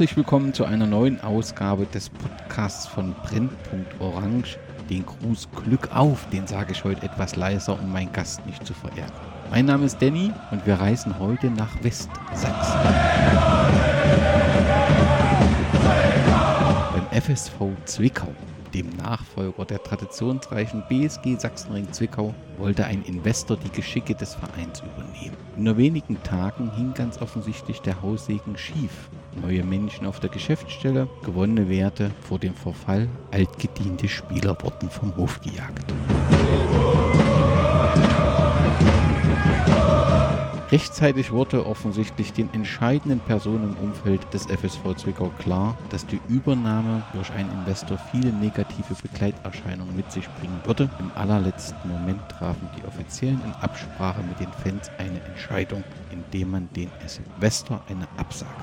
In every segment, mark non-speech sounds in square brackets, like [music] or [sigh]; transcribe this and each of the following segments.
Herzlich willkommen zu einer neuen Ausgabe des Podcasts von Brennpunkt. Den Gruß Glück auf, den sage ich heute etwas leiser, um meinen Gast nicht zu verärgern. Mein Name ist Danny und wir reisen heute nach Westsachsen. Beim FSV Zwickau dem Nachfolger der traditionsreichen BSG Sachsenring Zwickau, wollte ein Investor die Geschicke des Vereins übernehmen. In nur wenigen Tagen hing ganz offensichtlich der Haussegen schief. Neue Menschen auf der Geschäftsstelle, gewonnene Werte vor dem Verfall, altgediente Spieler wurden vom Hof gejagt. Rechtzeitig wurde offensichtlich den entscheidenden Personen im Umfeld des FSV Zwickau klar, dass die Übernahme durch einen Investor viele negative Begleiterscheinungen mit sich bringen würde. Im allerletzten Moment trafen die Offiziellen in Absprache mit den Fans eine Entscheidung, indem man den Investor eine Absage.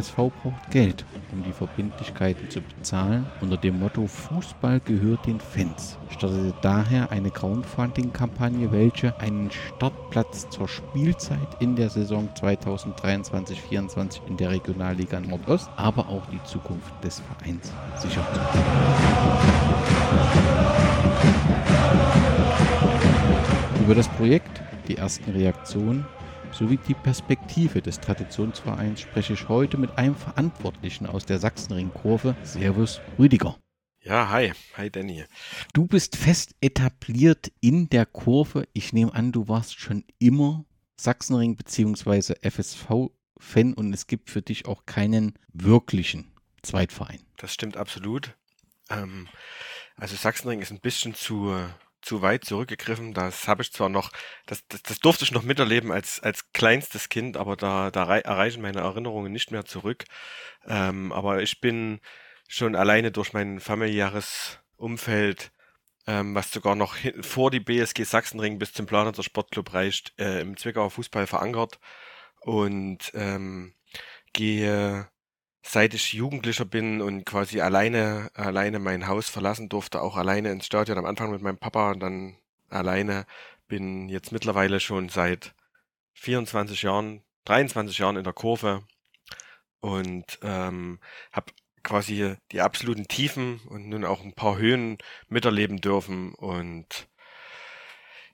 FSV braucht Geld, um die Verbindlichkeiten zu bezahlen. Unter dem Motto Fußball gehört den Fans startete daher eine Crowdfunding-Kampagne, welche einen Startplatz zur Spielzeit in der Saison 2023-24 in der Regionalliga Nordost, aber auch die Zukunft des Vereins sichert. Über das Projekt, die ersten Reaktionen sowie die Perspektive des Traditionsvereins spreche ich heute mit einem Verantwortlichen aus der Sachsenring-Kurve. Servus, Rüdiger. Ja, hi. Hi, Danny. Du bist fest etabliert in der Kurve. Ich nehme an, du warst schon immer Sachsenring bzw. FSV-Fan und es gibt für dich auch keinen wirklichen Zweitverein. Das stimmt absolut. Ähm, also Sachsenring ist ein bisschen zu zu weit zurückgegriffen. Das habe ich zwar noch, das, das, das durfte ich noch miterleben als, als kleinstes Kind, aber da, da erreichen meine Erinnerungen nicht mehr zurück. Ähm, aber ich bin schon alleine durch mein familiäres Umfeld, ähm, was sogar noch hin, vor die BSG Sachsenring bis zum Planitzer Sportclub reicht, äh, im Zwickauer Fußball verankert und ähm, gehe seit ich Jugendlicher bin und quasi alleine, alleine mein Haus verlassen durfte, auch alleine ins Stadion, am Anfang mit meinem Papa und dann alleine, bin jetzt mittlerweile schon seit 24 Jahren, 23 Jahren in der Kurve und ähm, habe quasi die absoluten Tiefen und nun auch ein paar Höhen miterleben dürfen und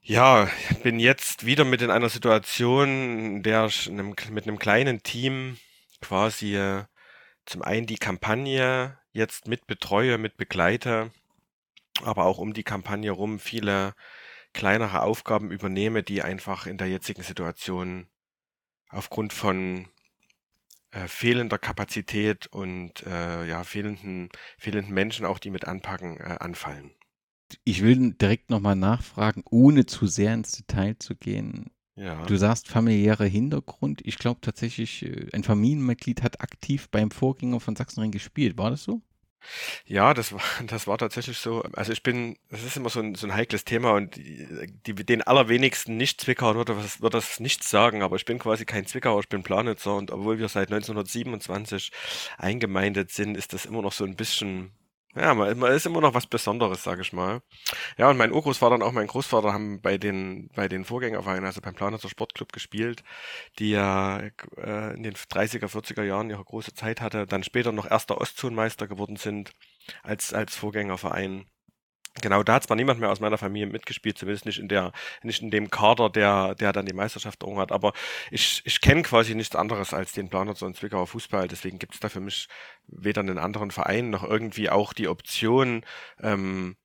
ja, bin jetzt wieder mit in einer Situation, in der ich mit einem kleinen Team quasi zum einen die Kampagne jetzt mit betreue, mit begleite, aber auch um die Kampagne rum viele kleinere Aufgaben übernehme, die einfach in der jetzigen Situation aufgrund von äh, fehlender Kapazität und äh, ja, fehlenden, fehlenden Menschen auch, die mit anpacken, äh, anfallen. Ich will direkt nochmal nachfragen, ohne zu sehr ins Detail zu gehen. Ja. Du sagst familiärer Hintergrund. Ich glaube tatsächlich, äh, ein Familienmitglied hat aktiv beim Vorgänger von Sachsenring gespielt. War das so? Ja, das war, [laughs] das war tatsächlich so. Also ich bin, das ist immer so ein, so ein heikles Thema und die, den allerwenigsten Nicht-Zwickauer würde, würde das nicht sagen, aber ich bin quasi kein Zwickauer, ich bin Planitzer und obwohl wir seit 1927 eingemeindet sind, ist das immer noch so ein bisschen ja, man, man ist immer noch was Besonderes, sag ich mal. Ja, und mein Urgroßvater und auch mein Großvater haben bei den, bei den Vorgängervereinen, also beim Planitzer Sportclub gespielt, die ja äh, in den 30er, 40er Jahren ihre große Zeit hatte, dann später noch erster Ostzonenmeister geworden sind als, als Vorgängerverein. Genau, da hat zwar niemand mehr aus meiner Familie mitgespielt, zumindest nicht in der, nicht in dem Kader, der, der dann die Meisterschaft errungen hat, aber ich, ich kenne quasi nichts anderes als den Planer so und Zwickauer Fußball, deswegen gibt es da für mich weder einen anderen Verein noch irgendwie auch die Option, ähm,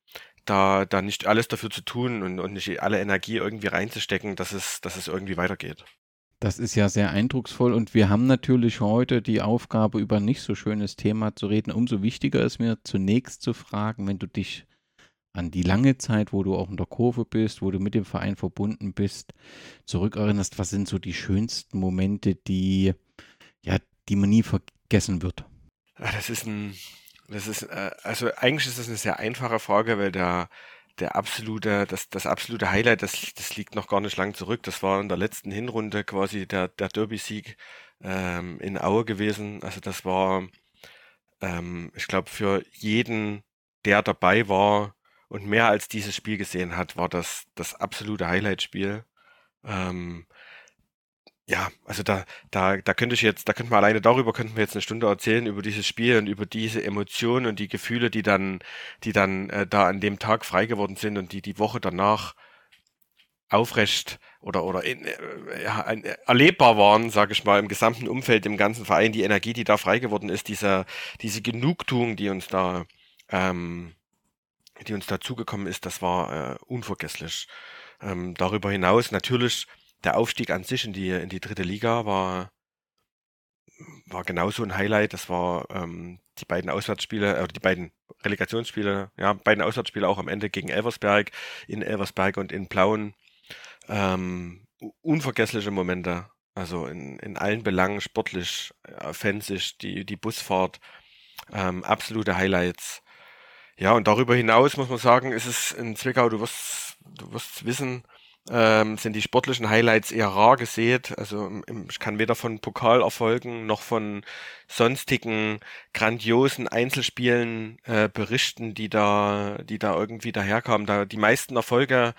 da, da nicht alles dafür zu tun und, und nicht alle Energie irgendwie reinzustecken, dass es, dass es irgendwie weitergeht. Das ist ja sehr eindrucksvoll und wir haben natürlich heute die Aufgabe, über ein nicht so schönes Thema zu reden. Umso wichtiger ist mir zunächst zu fragen, wenn du dich an die lange Zeit, wo du auch in der Kurve bist, wo du mit dem Verein verbunden bist, zurückerinnerst, was sind so die schönsten Momente, die, ja, die man nie vergessen wird? Ah, das ist ein, das ist, äh, also eigentlich ist das eine sehr einfache Frage, weil der, der absolute, das, das absolute Highlight, das, das liegt noch gar nicht lang zurück. Das war in der letzten Hinrunde quasi der, der Derby-Sieg ähm, in Aue gewesen. Also das war, ähm, ich glaube, für jeden, der dabei war, und mehr als dieses Spiel gesehen hat, war das das absolute Highlight-Spiel. Ähm, ja, also da, da, da könnte ich jetzt, da könnten wir alleine darüber, könnten wir jetzt eine Stunde erzählen, über dieses Spiel und über diese Emotionen und die Gefühle, die dann, die dann äh, da an dem Tag frei geworden sind und die die Woche danach aufrecht oder oder in, äh, ja, ein, äh, erlebbar waren, sage ich mal, im gesamten Umfeld, im ganzen Verein, die Energie, die da frei geworden ist, diese, diese Genugtuung, die uns da, ähm, die uns da zugekommen ist, das war äh, unvergesslich. Ähm, darüber hinaus natürlich der Aufstieg an sich in die, in die dritte Liga war, war genauso ein Highlight. Das war ähm, die beiden Auswärtsspiele, äh, die beiden Relegationsspiele, ja, beiden Auswärtsspiele auch am Ende gegen Elversberg, in Elversberg und in Plauen. Ähm, unvergessliche Momente. Also in, in allen Belangen, sportlich, äh, fansisch, die, die Busfahrt, ähm, absolute Highlights. Ja, und darüber hinaus muss man sagen, ist es in Zwickau, du wirst, du wirst wissen, ähm, sind die sportlichen Highlights eher rar gesät. Also ich kann weder von Pokalerfolgen noch von sonstigen grandiosen Einzelspielen äh, berichten, die da, die da irgendwie daherkamen. Da die meisten Erfolge,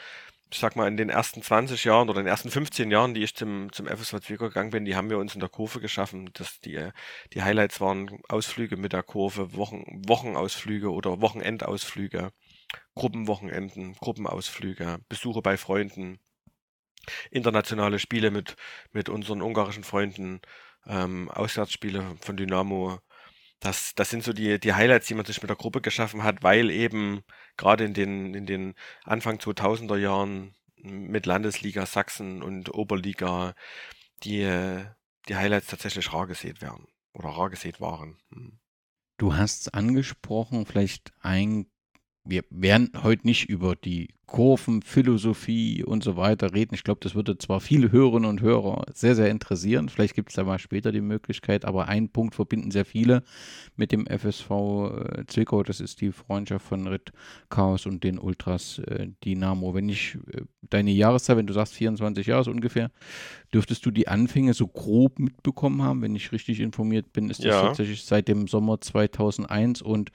ich sag mal, in den ersten 20 Jahren oder in den ersten 15 Jahren, die ich zum, zum FSV Zwickau gegangen bin, die haben wir uns in der Kurve geschaffen. Das, die, die Highlights waren Ausflüge mit der Kurve, Wochen, Wochenausflüge oder Wochenendausflüge. Gruppenwochenenden, Gruppenausflüge, Besuche bei Freunden, internationale Spiele mit, mit unseren ungarischen Freunden, ähm, Auswärtsspiele von Dynamo. Das, das sind so die, die Highlights, die man sich mit der Gruppe geschaffen hat, weil eben gerade in den, in den Anfang 2000er Jahren mit Landesliga Sachsen und Oberliga die, die Highlights tatsächlich rar gesät werden oder rar gesät waren. Hm. Du hast es angesprochen, vielleicht ein wir werden heute nicht über die Kurvenphilosophie und so weiter reden. Ich glaube, das würde zwar viele Hörerinnen und Hörer sehr, sehr interessieren. Vielleicht gibt es da mal später die Möglichkeit, aber einen Punkt verbinden sehr viele mit dem FSV äh, Zwickau. Das ist die Freundschaft von Ritt Chaos und den Ultras äh, Dynamo. Wenn ich äh, deine Jahreszahl, wenn du sagst 24 Jahre so ungefähr, dürftest du die Anfänge so grob mitbekommen haben, wenn ich richtig informiert bin, ist das ja. tatsächlich seit dem Sommer 2001 und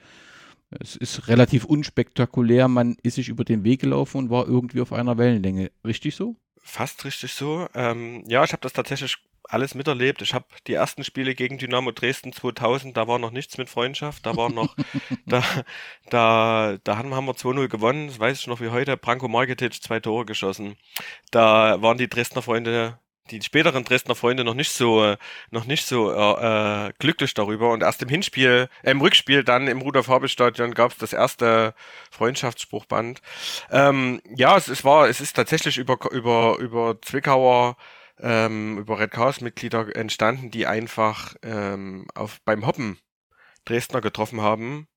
es ist relativ unspektakulär. Man ist sich über den Weg gelaufen und war irgendwie auf einer Wellenlänge. Richtig so? Fast richtig so. Ähm, ja, ich habe das tatsächlich alles miterlebt. Ich habe die ersten Spiele gegen Dynamo Dresden 2000, da war noch nichts mit Freundschaft. Da war noch, [laughs] da, da, da haben, haben wir 2-0 gewonnen. Das weiß ich noch wie heute. Branko Marketic zwei Tore geschossen. Da waren die Dresdner Freunde die späteren Dresdner Freunde noch nicht so noch nicht so äh, äh, glücklich darüber. Und erst im Hinspiel äh, im Rückspiel dann im Rudolf Habel Stadion gab es das erste Freundschaftsspruchband. Ähm, ja es, es war es ist tatsächlich über über über Zwickauer ähm, über Red Chaos Mitglieder entstanden die einfach ähm, auf beim Hoppen Dresdner getroffen haben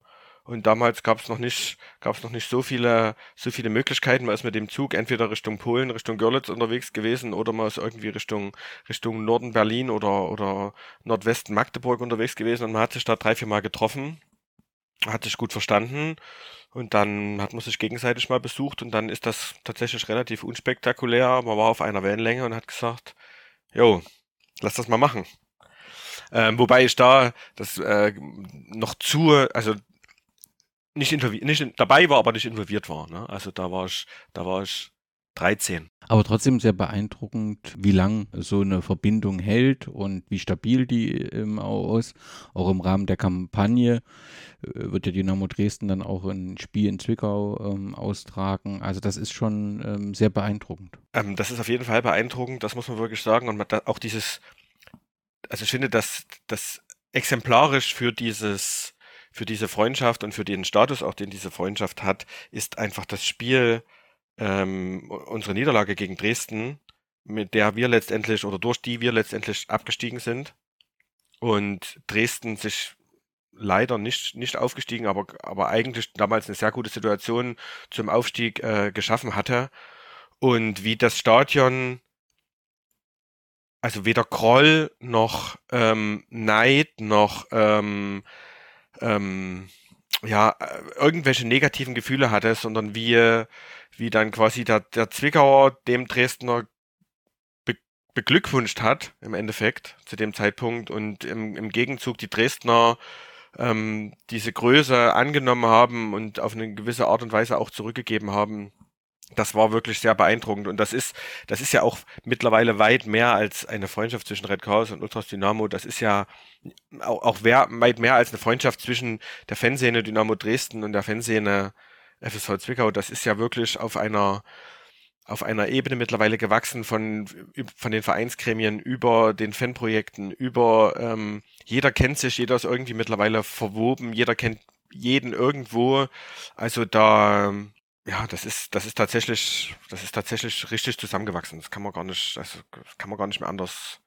und damals gab es noch nicht, gab es noch nicht so viele, so viele Möglichkeiten. Man ist mit dem Zug entweder Richtung Polen, Richtung Görlitz unterwegs gewesen oder man ist irgendwie Richtung, Richtung Norden Berlin oder, oder Nordwesten Magdeburg unterwegs gewesen und man hat sich da drei, vier Mal getroffen, hat sich gut verstanden und dann hat man sich gegenseitig mal besucht und dann ist das tatsächlich relativ unspektakulär. Man war auf einer Wellenlänge und hat gesagt, jo, lass das mal machen. Ähm, wobei ich da das äh, noch zu, also nicht, nicht dabei war, aber nicht involviert war. Ne? Also da war ich, da war ich 13. Aber trotzdem sehr beeindruckend, wie lang so eine Verbindung hält und wie stabil die ähm, auch ist. Auch im Rahmen der Kampagne äh, wird ja Dynamo Dresden dann auch ein Spiel in Zwickau ähm, austragen. Also das ist schon ähm, sehr beeindruckend. Ähm, das ist auf jeden Fall beeindruckend, das muss man wirklich sagen. Und man, auch dieses, also ich finde, dass das exemplarisch für dieses für diese Freundschaft und für den Status, auch den diese Freundschaft hat, ist einfach das Spiel, ähm, unsere Niederlage gegen Dresden, mit der wir letztendlich oder durch die wir letztendlich abgestiegen sind. Und Dresden sich leider nicht nicht aufgestiegen, aber aber eigentlich damals eine sehr gute Situation zum Aufstieg äh, geschaffen hatte. Und wie das Stadion also weder Groll noch ähm, Neid noch ähm, ähm, ja, irgendwelche negativen Gefühle hatte, sondern wie, wie dann quasi der, der Zwickauer dem Dresdner be beglückwünscht hat, im Endeffekt, zu dem Zeitpunkt, und im, im Gegenzug die Dresdner ähm, diese Größe angenommen haben und auf eine gewisse Art und Weise auch zurückgegeben haben, das war wirklich sehr beeindruckend und das ist, das ist ja auch mittlerweile weit mehr als eine Freundschaft zwischen Red Chaos und Ultras Dynamo. Das ist ja auch, auch wer, weit mehr als eine Freundschaft zwischen der Fanszene Dynamo Dresden und der Fanszene FSV Zwickau. Das ist ja wirklich auf einer, auf einer Ebene mittlerweile gewachsen von, von den Vereinsgremien über den Fanprojekten, über ähm, jeder kennt sich, jeder ist irgendwie mittlerweile verwoben, jeder kennt jeden irgendwo. Also da ja, das ist, das ist tatsächlich, das ist tatsächlich richtig zusammengewachsen. Das kann man gar nicht, also das kann man gar nicht mehr anders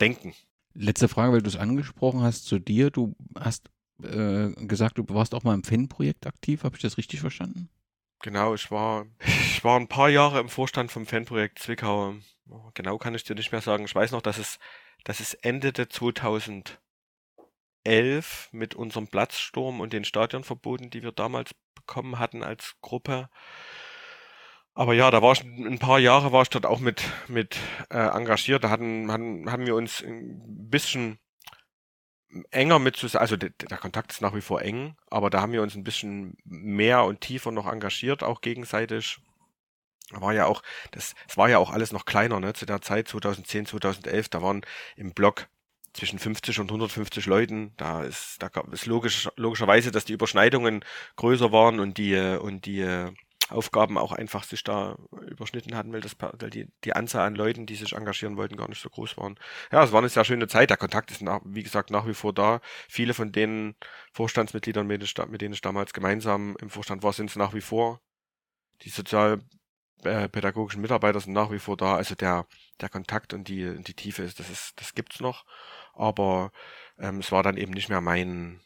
denken. Letzte Frage, weil du es angesprochen hast zu dir. Du hast äh, gesagt, du warst auch mal im Fanprojekt aktiv. Habe ich das richtig verstanden? Genau, ich war, ich war ein paar Jahre im Vorstand vom Fanprojekt Zwickau. Genau kann ich dir nicht mehr sagen. Ich weiß noch, dass es, dass es endete 2011 mit unserem Platzsturm und den Stadionverboten, die wir damals bekommen hatten als Gruppe. Aber ja, da war ich ein paar Jahre war ich dort auch mit, mit äh, engagiert. Da hatten, hatten, haben wir uns ein bisschen enger mit zusammen, also der, der, Kontakt ist nach wie vor eng, aber da haben wir uns ein bisschen mehr und tiefer noch engagiert, auch gegenseitig. War ja auch, das, es war ja auch alles noch kleiner, ne, zu der Zeit 2010, 2011, da waren im Blog zwischen 50 und 150 Leuten. Da ist, da gab es logisch, logischerweise, dass die Überschneidungen größer waren und die, und die Aufgaben auch einfach sich da überschnitten hatten, weil, das, weil die, die Anzahl an Leuten, die sich engagieren wollten, gar nicht so groß waren. Ja, es war eine sehr schöne Zeit. Der Kontakt ist, nach, wie gesagt, nach wie vor da. Viele von den Vorstandsmitgliedern, mit, mit denen ich damals gemeinsam im Vorstand war, sind es nach wie vor. Die sozialpädagogischen Mitarbeiter sind nach wie vor da. Also der, der Kontakt und die, die Tiefe ist, das ist, das gibt's noch aber ähm, es war dann eben nicht mehr mein,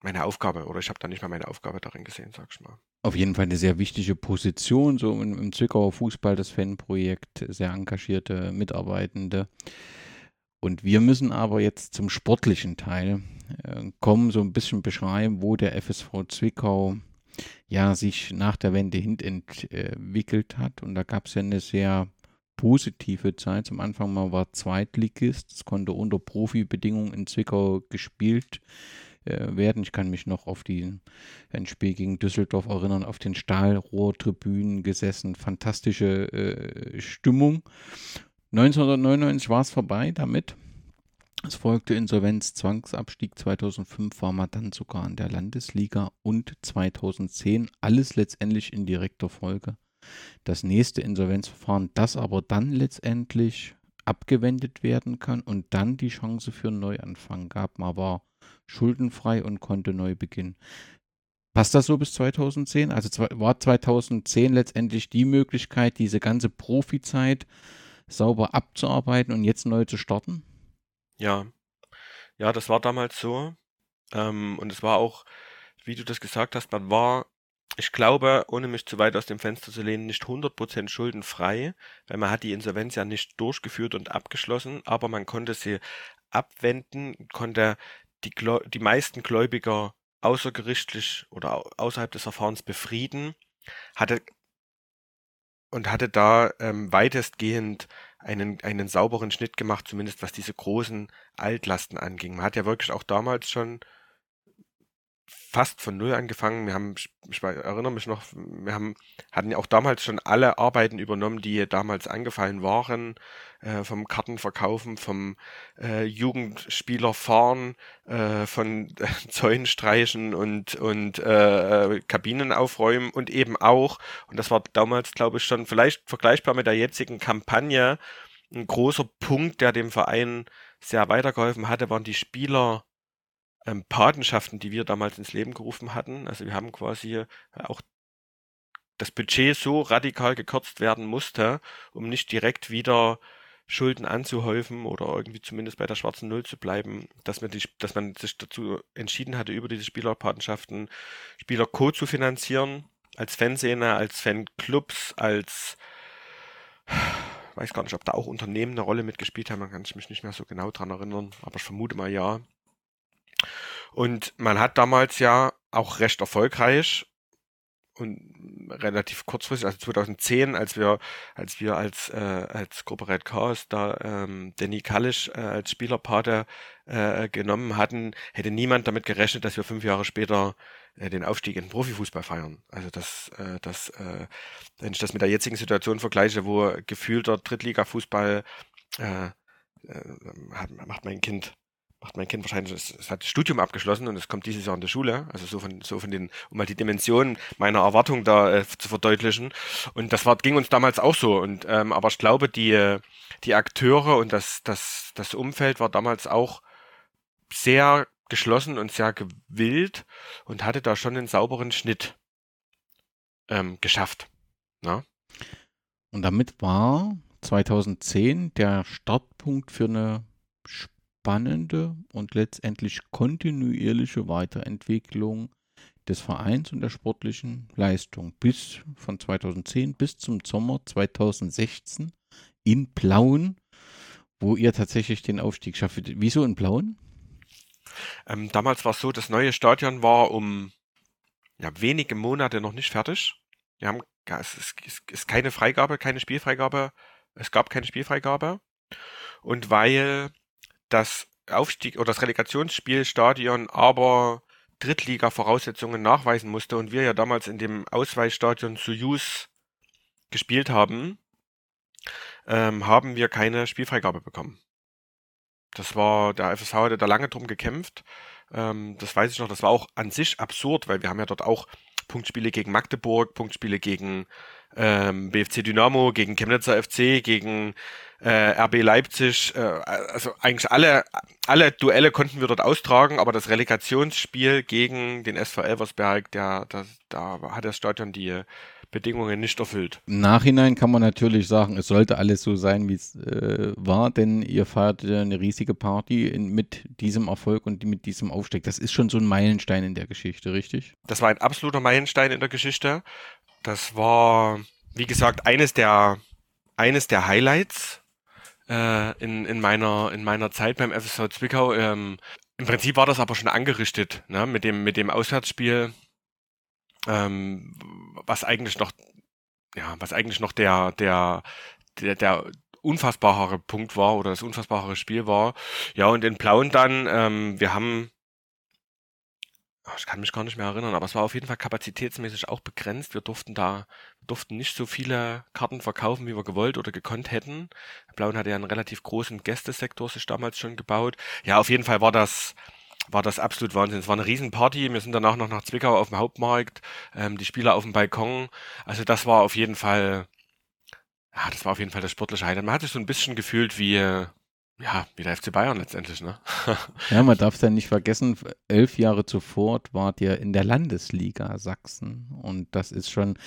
meine Aufgabe oder ich habe dann nicht mehr meine Aufgabe darin gesehen, sag ich mal. Auf jeden Fall eine sehr wichtige Position, so im, im Zwickauer Fußball, das Fanprojekt, sehr engagierte Mitarbeitende. Und wir müssen aber jetzt zum sportlichen Teil äh, kommen, so ein bisschen beschreiben, wo der FSV Zwickau ja sich nach der Wende hin entwickelt hat. Und da gab es ja eine sehr positive Zeit. Zum Anfang mal war Zweitligist. Es konnte unter Profibedingungen in Zwickau gespielt äh, werden. Ich kann mich noch auf die, ein Spiel gegen Düsseldorf erinnern, auf den Stahlrohrtribünen gesessen. Fantastische äh, Stimmung. 1999 war es vorbei damit. Es folgte Insolvenz, Zwangsabstieg 2005 war man dann sogar in der Landesliga und 2010 alles letztendlich in direkter Folge das nächste Insolvenzverfahren, das aber dann letztendlich abgewendet werden kann und dann die Chance für einen Neuanfang gab. Man war schuldenfrei und konnte neu beginnen. Passt das so bis 2010? Also war 2010 letztendlich die Möglichkeit, diese ganze Profizeit sauber abzuarbeiten und jetzt neu zu starten? Ja, ja, das war damals so. Ähm, und es war auch, wie du das gesagt hast, man war ich glaube, ohne mich zu weit aus dem Fenster zu lehnen, nicht 100% schuldenfrei, weil man hat die Insolvenz ja nicht durchgeführt und abgeschlossen, aber man konnte sie abwenden, konnte die, die meisten Gläubiger außergerichtlich oder außerhalb des Verfahrens befrieden, hatte und hatte da ähm, weitestgehend einen, einen sauberen Schnitt gemacht, zumindest was diese großen Altlasten anging. Man hat ja wirklich auch damals schon fast von null angefangen. Wir haben, ich erinnere mich noch, wir haben, hatten ja auch damals schon alle Arbeiten übernommen, die damals angefallen waren, äh, vom Kartenverkaufen, vom äh, Jugendspieler fahren, äh, von äh, [laughs] Zäunen streichen und, und äh, Kabinen aufräumen und eben auch, und das war damals, glaube ich, schon vielleicht vergleichbar mit der jetzigen Kampagne, ein großer Punkt, der dem Verein sehr weitergeholfen hatte, waren die Spieler ähm, Patenschaften, die wir damals ins Leben gerufen hatten. Also wir haben quasi äh, auch das Budget so radikal gekürzt werden musste, um nicht direkt wieder Schulden anzuhäufen oder irgendwie zumindest bei der schwarzen Null zu bleiben, dass man, die, dass man sich dazu entschieden hatte, über diese Spielerpatenschaften Spieler Co. zu finanzieren, als Fanszene, als Fanclubs, als weiß gar nicht, ob da auch Unternehmen eine Rolle mitgespielt haben, man kann ich mich nicht mehr so genau dran erinnern, aber ich vermute mal ja. Und man hat damals ja auch recht erfolgreich und relativ kurzfristig, also 2010, als wir, als wir als, äh, als Gruppe Red Chaos da ähm, Danny Kallisch äh, als Spielerpate äh, genommen hatten, hätte niemand damit gerechnet, dass wir fünf Jahre später äh, den Aufstieg in den Profifußball feiern. Also das, äh, das, äh, wenn ich das mit der jetzigen Situation vergleiche, wo gefühlter Drittliga-Fußball äh, äh, macht mein Kind macht mein Kind wahrscheinlich, es, es hat das Studium abgeschlossen und es kommt dieses Jahr in der Schule, also so von, so von den, um mal die Dimension meiner Erwartung da äh, zu verdeutlichen. Und das war, ging uns damals auch so. Und ähm, aber ich glaube, die, die Akteure und das, das, das Umfeld war damals auch sehr geschlossen und sehr gewillt und hatte da schon einen sauberen Schnitt ähm, geschafft. Na? Und damit war 2010 der Startpunkt für eine spannende und letztendlich kontinuierliche Weiterentwicklung des Vereins und der sportlichen Leistung bis von 2010 bis zum Sommer 2016 in Plauen, wo ihr tatsächlich den Aufstieg schafft. Wieso in Plauen? Ähm, damals war es so, das neue Stadion war um ja, wenige Monate noch nicht fertig. Wir haben, ja, es ist, es ist keine Freigabe, keine Spielfreigabe. Es gab keine Spielfreigabe. Und weil das Aufstieg oder das Relegationsspielstadion aber Drittliga-Voraussetzungen nachweisen musste und wir ja damals in dem Ausweichstadion Soyuz gespielt haben, ähm, haben wir keine Spielfreigabe bekommen. Das war, der FSV hatte da lange drum gekämpft. Ähm, das weiß ich noch, das war auch an sich absurd, weil wir haben ja dort auch Punktspiele gegen Magdeburg, Punktspiele gegen ähm, BFC Dynamo, gegen Chemnitzer FC, gegen äh, RB Leipzig, äh, also eigentlich alle, alle Duelle konnten wir dort austragen, aber das Relegationsspiel gegen den SV Elversberg, der, der, da hat das Stadion die Bedingungen nicht erfüllt. Im Nachhinein kann man natürlich sagen, es sollte alles so sein, wie es äh, war, denn ihr feiert eine riesige Party in, mit diesem Erfolg und mit diesem Aufstieg. Das ist schon so ein Meilenstein in der Geschichte, richtig? Das war ein absoluter Meilenstein in der Geschichte. Das war, wie gesagt, eines der, eines der Highlights äh, in, in, meiner, in meiner Zeit beim FSV Zwickau. Ähm, Im Prinzip war das aber schon angerichtet, ne? mit, dem, mit dem Auswärtsspiel ähm, was eigentlich noch, ja, was eigentlich noch der, der, der, der unfassbarere Punkt war oder das unfassbarere Spiel war. Ja, und in Plauen dann, ähm, wir haben, ich kann mich gar nicht mehr erinnern, aber es war auf jeden Fall kapazitätsmäßig auch begrenzt. Wir durften da, durften nicht so viele Karten verkaufen, wie wir gewollt oder gekonnt hätten. Plauen hatte ja einen relativ großen Gästesektor sich damals schon gebaut. Ja, auf jeden Fall war das, war das absolut Wahnsinn. Es war eine Riesenparty. Wir sind danach noch nach Zwickau auf dem Hauptmarkt, ähm, die Spieler auf dem Balkon. Also das war auf jeden Fall, ja, das war auf jeden Fall das sportliche Highlight. Man hat sich so ein bisschen gefühlt wie, ja, wie der FC Bayern letztendlich, ne? [laughs] ja, man darf es ja nicht vergessen, elf Jahre zuvor wart ihr in der Landesliga Sachsen und das ist schon,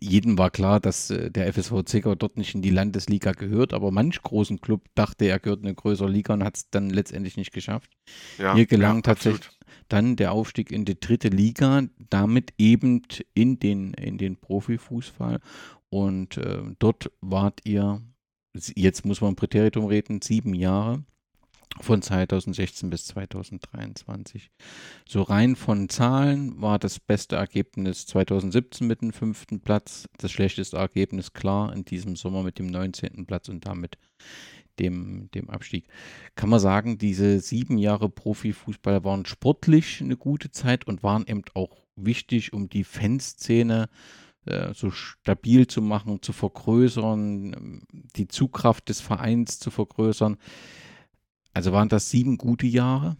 jedem war klar, dass äh, der FSV Zwickau dort nicht in die Landesliga gehört, aber manch großen Club dachte, er gehört in eine größere Liga und hat es dann letztendlich nicht geschafft. Ja, Hier gelang ja, tatsächlich dann der Aufstieg in die dritte Liga, damit eben in den, in den Profifußball und äh, dort wart ihr jetzt muss man Präteritum reden, sieben Jahre von 2016 bis 2023. So rein von Zahlen war das beste Ergebnis 2017 mit dem fünften Platz, das schlechteste Ergebnis klar in diesem Sommer mit dem 19. Platz und damit dem, dem Abstieg. Kann man sagen, diese sieben Jahre Profifußball waren sportlich eine gute Zeit und waren eben auch wichtig, um die Fanszene so stabil zu machen, zu vergrößern, die Zugkraft des Vereins zu vergrößern. Also waren das sieben gute Jahre?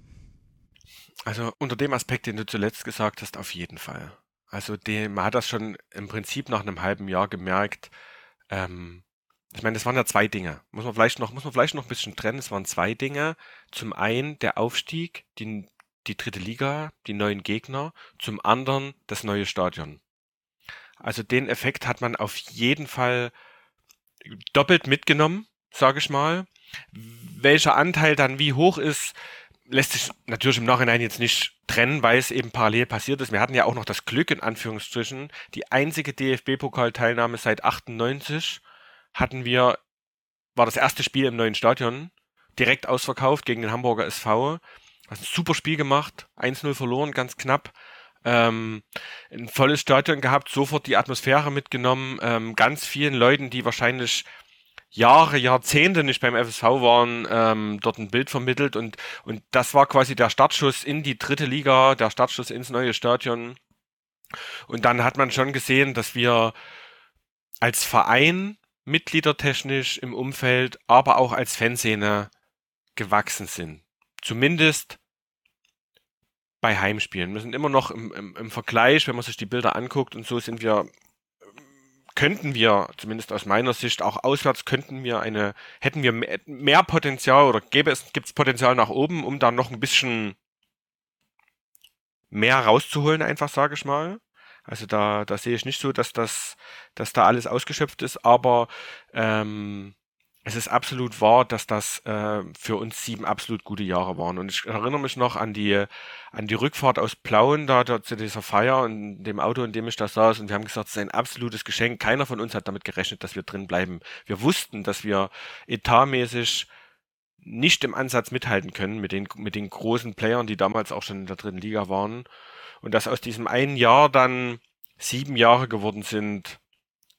Also unter dem Aspekt, den du zuletzt gesagt hast, auf jeden Fall. Also dem, man hat das schon im Prinzip nach einem halben Jahr gemerkt. Ähm, ich meine, es waren ja zwei Dinge. Muss man vielleicht noch, muss man vielleicht noch ein bisschen trennen. Es waren zwei Dinge. Zum einen der Aufstieg, die, die dritte Liga, die neuen Gegner. Zum anderen das neue Stadion. Also den Effekt hat man auf jeden Fall doppelt mitgenommen, sage ich mal. Welcher Anteil dann wie hoch ist, lässt sich natürlich im Nachhinein jetzt nicht trennen, weil es eben parallel passiert ist. Wir hatten ja auch noch das Glück, in Anführungsstrichen, die einzige DFB-Pokalteilnahme seit 98 hatten wir, war das erste Spiel im neuen Stadion, direkt ausverkauft gegen den Hamburger SV. Also ein super Spiel gemacht, 1-0 verloren, ganz knapp. Ähm, ein volles Stadion gehabt, sofort die Atmosphäre mitgenommen, ähm, ganz vielen Leuten, die wahrscheinlich Jahre, Jahrzehnte nicht beim FSV waren, ähm, dort ein Bild vermittelt und, und das war quasi der Startschuss in die dritte Liga, der Startschuss ins neue Stadion. Und dann hat man schon gesehen, dass wir als Verein mitgliedertechnisch im Umfeld, aber auch als Fanszene gewachsen sind. Zumindest bei Heimspielen. Wir sind immer noch im, im, im Vergleich, wenn man sich die Bilder anguckt und so sind wir könnten wir, zumindest aus meiner Sicht, auch auswärts könnten wir eine, hätten wir mehr, Potenzial oder gäbe es, gibt es Potenzial nach oben, um da noch ein bisschen mehr rauszuholen, einfach sage ich mal. Also da, da sehe ich nicht so, dass das, dass da alles ausgeschöpft ist, aber ähm, es ist absolut wahr, dass das äh, für uns sieben absolut gute Jahre waren. Und ich erinnere mich noch an die, an die Rückfahrt aus Plauen, da, da zu dieser Feier und dem Auto, in dem ich da saß. Und wir haben gesagt, es ist ein absolutes Geschenk. Keiner von uns hat damit gerechnet, dass wir drin bleiben. Wir wussten, dass wir etatmäßig nicht im Ansatz mithalten können mit den, mit den großen Playern, die damals auch schon in der dritten Liga waren. Und dass aus diesem einen Jahr dann sieben Jahre geworden sind,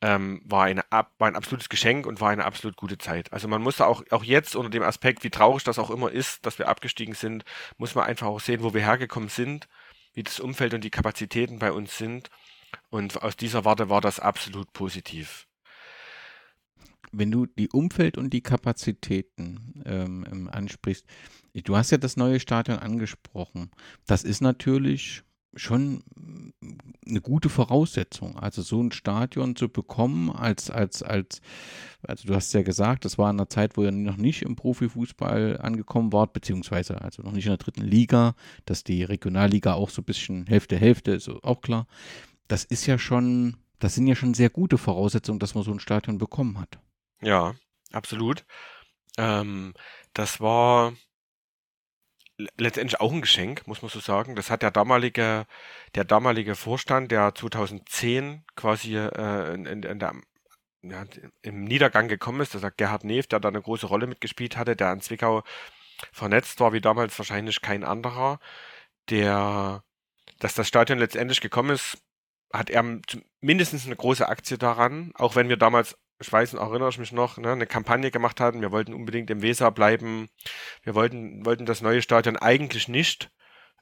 ähm, war, eine, war ein absolutes Geschenk und war eine absolut gute Zeit. Also man muss auch, auch jetzt unter dem Aspekt, wie traurig das auch immer ist, dass wir abgestiegen sind, muss man einfach auch sehen, wo wir hergekommen sind, wie das Umfeld und die Kapazitäten bei uns sind. Und aus dieser Warte war das absolut positiv. Wenn du die Umfeld und die Kapazitäten ähm, ähm ansprichst, du hast ja das neue Stadion angesprochen. Das ist natürlich schon eine gute Voraussetzung. Also so ein Stadion zu bekommen, als, als, als, also du hast ja gesagt, das war in einer Zeit, wo ihr noch nicht im Profifußball angekommen wart, beziehungsweise also noch nicht in der dritten Liga, dass die Regionalliga auch so ein bisschen Hälfte, Hälfte ist auch klar. Das ist ja schon, das sind ja schon sehr gute Voraussetzungen, dass man so ein Stadion bekommen hat. Ja, absolut. Ähm, das war, letztendlich auch ein Geschenk, muss man so sagen. Das hat der damalige, der damalige Vorstand, der 2010 quasi äh, in, in, der, ja, im Niedergang gekommen ist, das ist Gerhard Neef, der da eine große Rolle mitgespielt hatte, der an Zwickau vernetzt war, wie damals wahrscheinlich kein anderer, der, dass das Stadion letztendlich gekommen ist, hat er mindestens eine große Aktie daran, auch wenn wir damals ich weiß und erinnere ich mich noch, ne, eine Kampagne gemacht hatten. Wir wollten unbedingt im Weser bleiben. Wir wollten, wollten das neue Stadion eigentlich nicht.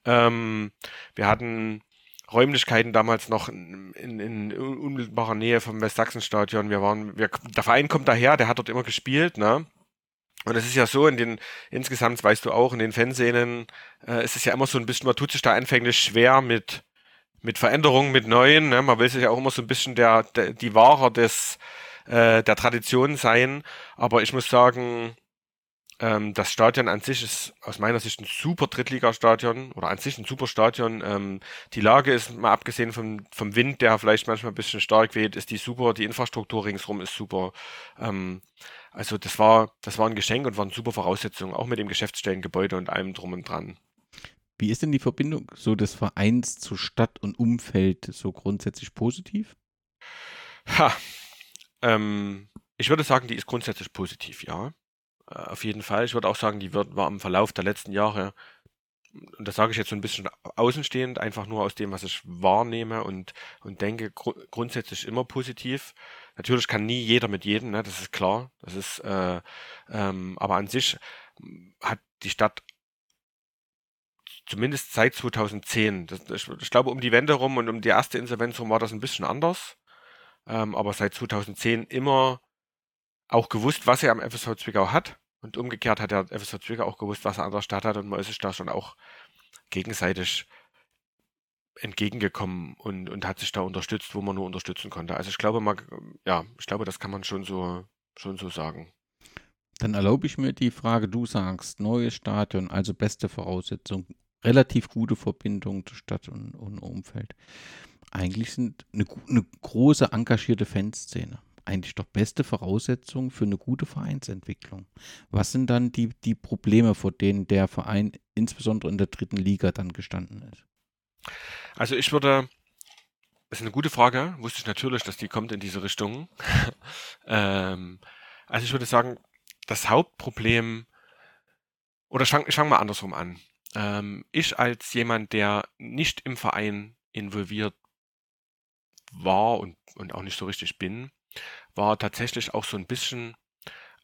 Ähm, wir hatten Räumlichkeiten damals noch in, in, in unmittelbarer Nähe vom Westsachsenstadion. Wir waren, wir, der Verein kommt daher, der hat dort immer gespielt, ne? Und es ist ja so, in den, insgesamt weißt du auch, in den Fanszenen, äh, es ist ja immer so ein bisschen, man tut sich da anfänglich schwer mit, mit Veränderungen, mit Neuen, ne? Man will sich ja auch immer so ein bisschen der, der die Wahrer des, äh, der Tradition sein. Aber ich muss sagen, ähm, das Stadion an sich ist aus meiner Sicht ein super Drittligastadion oder an sich ein super Stadion. Ähm, die Lage ist, mal abgesehen vom, vom Wind, der vielleicht manchmal ein bisschen stark weht, ist die super. Die Infrastruktur ringsrum ist super. Ähm, also das war, das war ein Geschenk und waren super Voraussetzungen, auch mit dem Geschäftsstellengebäude und allem drum und dran. Wie ist denn die Verbindung so des Vereins zu Stadt und Umfeld so grundsätzlich positiv? Ha, ähm, ich würde sagen, die ist grundsätzlich positiv, ja. Äh, auf jeden Fall. Ich würde auch sagen, die wird, war im Verlauf der letzten Jahre, und das sage ich jetzt so ein bisschen außenstehend, einfach nur aus dem, was ich wahrnehme und, und denke, gru grundsätzlich immer positiv. Natürlich kann nie jeder mit jedem, ne, das ist klar. Das ist, äh, ähm, aber an sich hat die Stadt zumindest seit 2010, das, ich, ich glaube um die Wende rum und um die erste Insolvenz rum war das ein bisschen anders ähm, aber seit 2010 immer auch gewusst, was er am FSV Zwickau hat. Und umgekehrt hat der FSV Zwickau auch gewusst, was er an der Stadt hat und man ist sich da schon auch gegenseitig entgegengekommen und, und hat sich da unterstützt, wo man nur unterstützen konnte. Also ich glaube, man, ja, ich glaube, das kann man schon so, schon so sagen. Dann erlaube ich mir die Frage, du sagst, neues Stadion, also beste Voraussetzung, relativ gute Verbindung zur Stadt und, und Umfeld eigentlich sind eine, eine große engagierte Fanszene eigentlich doch beste Voraussetzung für eine gute Vereinsentwicklung. Was sind dann die, die Probleme, vor denen der Verein insbesondere in der dritten Liga dann gestanden ist? Also ich würde, das ist eine gute Frage, wusste ich natürlich, dass die kommt in diese Richtung. [laughs] ähm, also ich würde sagen, das Hauptproblem, oder ich fange fang mal andersrum an. Ähm, ich als jemand, der nicht im Verein involviert war und, und auch nicht so richtig bin, war tatsächlich auch so ein bisschen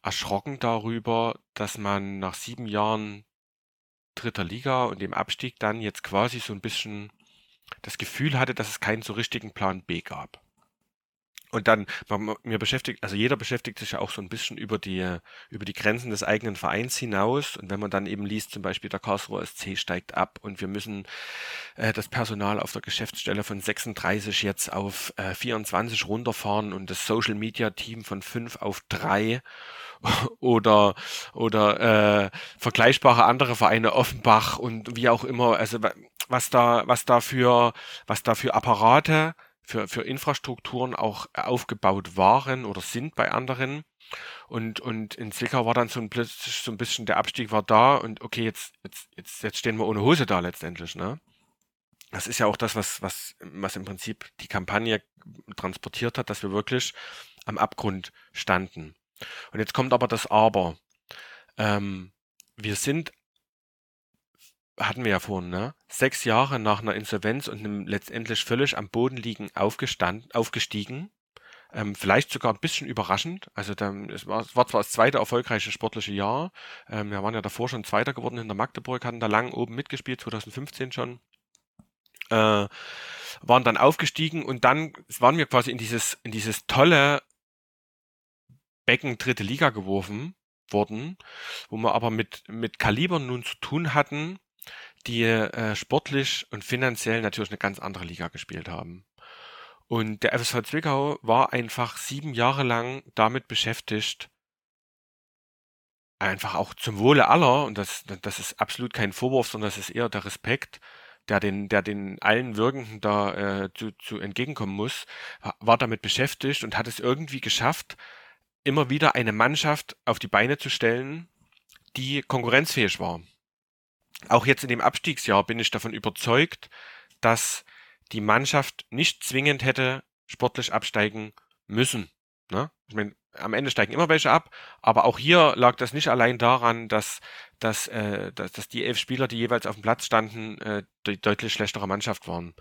erschrocken darüber, dass man nach sieben Jahren dritter Liga und dem Abstieg dann jetzt quasi so ein bisschen das Gefühl hatte, dass es keinen so richtigen Plan B gab. Und dann, man, mir beschäftigt, also jeder beschäftigt sich ja auch so ein bisschen über die, über die Grenzen des eigenen Vereins hinaus. Und wenn man dann eben liest, zum Beispiel der Karlsruher SC steigt ab und wir müssen äh, das Personal auf der Geschäftsstelle von 36 jetzt auf äh, 24 runterfahren und das Social Media Team von 5 auf 3 [laughs] oder oder äh, vergleichbare andere Vereine Offenbach und wie auch immer also was da was da für was da für Apparate für, für Infrastrukturen auch aufgebaut waren oder sind bei anderen. Und, und in Zwickau war dann so ein plötzlich so ein bisschen der Abstieg war da und okay, jetzt, jetzt, jetzt, jetzt stehen wir ohne Hose da letztendlich, ne? Das ist ja auch das, was, was, was im Prinzip die Kampagne transportiert hat, dass wir wirklich am Abgrund standen. Und jetzt kommt aber das Aber. Ähm, wir sind hatten wir ja vorhin, ne? Sechs Jahre nach einer Insolvenz und einem letztendlich völlig am Boden liegen aufgestanden, aufgestiegen. Ähm, vielleicht sogar ein bisschen überraschend. Also dann, es, war, es war zwar das zweite erfolgreiche sportliche Jahr. Ähm, wir waren ja davor schon Zweiter geworden in der Magdeburg, hatten da lang oben mitgespielt, 2015 schon. Äh, waren dann aufgestiegen und dann waren wir quasi in dieses, in dieses tolle Becken dritte Liga geworfen worden, wo wir aber mit, mit Kalibern nun zu tun hatten, die äh, sportlich und finanziell natürlich eine ganz andere Liga gespielt haben. Und der FSV Zwickau war einfach sieben Jahre lang damit beschäftigt, einfach auch zum Wohle aller, und das, das ist absolut kein Vorwurf, sondern das ist eher der Respekt, der den, der den allen Wirkenden da äh, zu, zu entgegenkommen muss, war damit beschäftigt und hat es irgendwie geschafft, immer wieder eine Mannschaft auf die Beine zu stellen, die konkurrenzfähig war auch jetzt in dem Abstiegsjahr bin ich davon überzeugt, dass die Mannschaft nicht zwingend hätte sportlich absteigen müssen. Ne? Ich meine, am Ende steigen immer welche ab, aber auch hier lag das nicht allein daran, dass, dass, äh, dass, dass die elf Spieler, die jeweils auf dem Platz standen, äh, die deutlich schlechtere Mannschaft waren.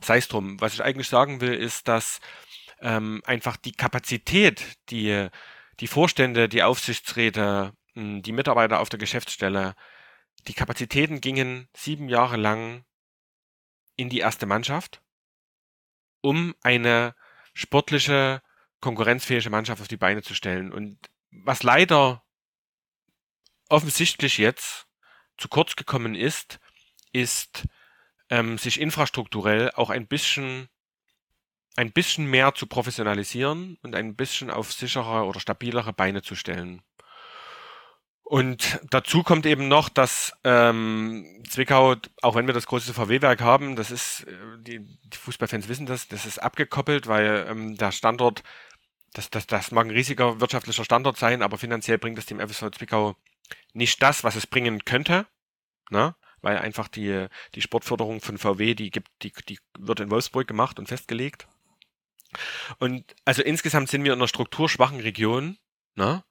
Sei es drum. Was ich eigentlich sagen will, ist, dass ähm, einfach die Kapazität, die die Vorstände, die Aufsichtsräte, die Mitarbeiter auf der Geschäftsstelle die Kapazitäten gingen sieben Jahre lang in die erste Mannschaft, um eine sportliche, konkurrenzfähige Mannschaft auf die Beine zu stellen. Und was leider offensichtlich jetzt zu kurz gekommen ist, ist, ähm, sich infrastrukturell auch ein bisschen ein bisschen mehr zu professionalisieren und ein bisschen auf sichere oder stabilere Beine zu stellen. Und dazu kommt eben noch, dass ähm, Zwickau, auch wenn wir das große VW-Werk haben, das ist, äh, die, die Fußballfans wissen das, das ist abgekoppelt, weil ähm, der Standort, das, das, das mag ein riesiger wirtschaftlicher Standort sein, aber finanziell bringt es dem FSV Zwickau nicht das, was es bringen könnte, ne? weil einfach die, die Sportförderung von VW, die gibt, die, die wird in Wolfsburg gemacht und festgelegt. Und also insgesamt sind wir in einer strukturschwachen Region, ne?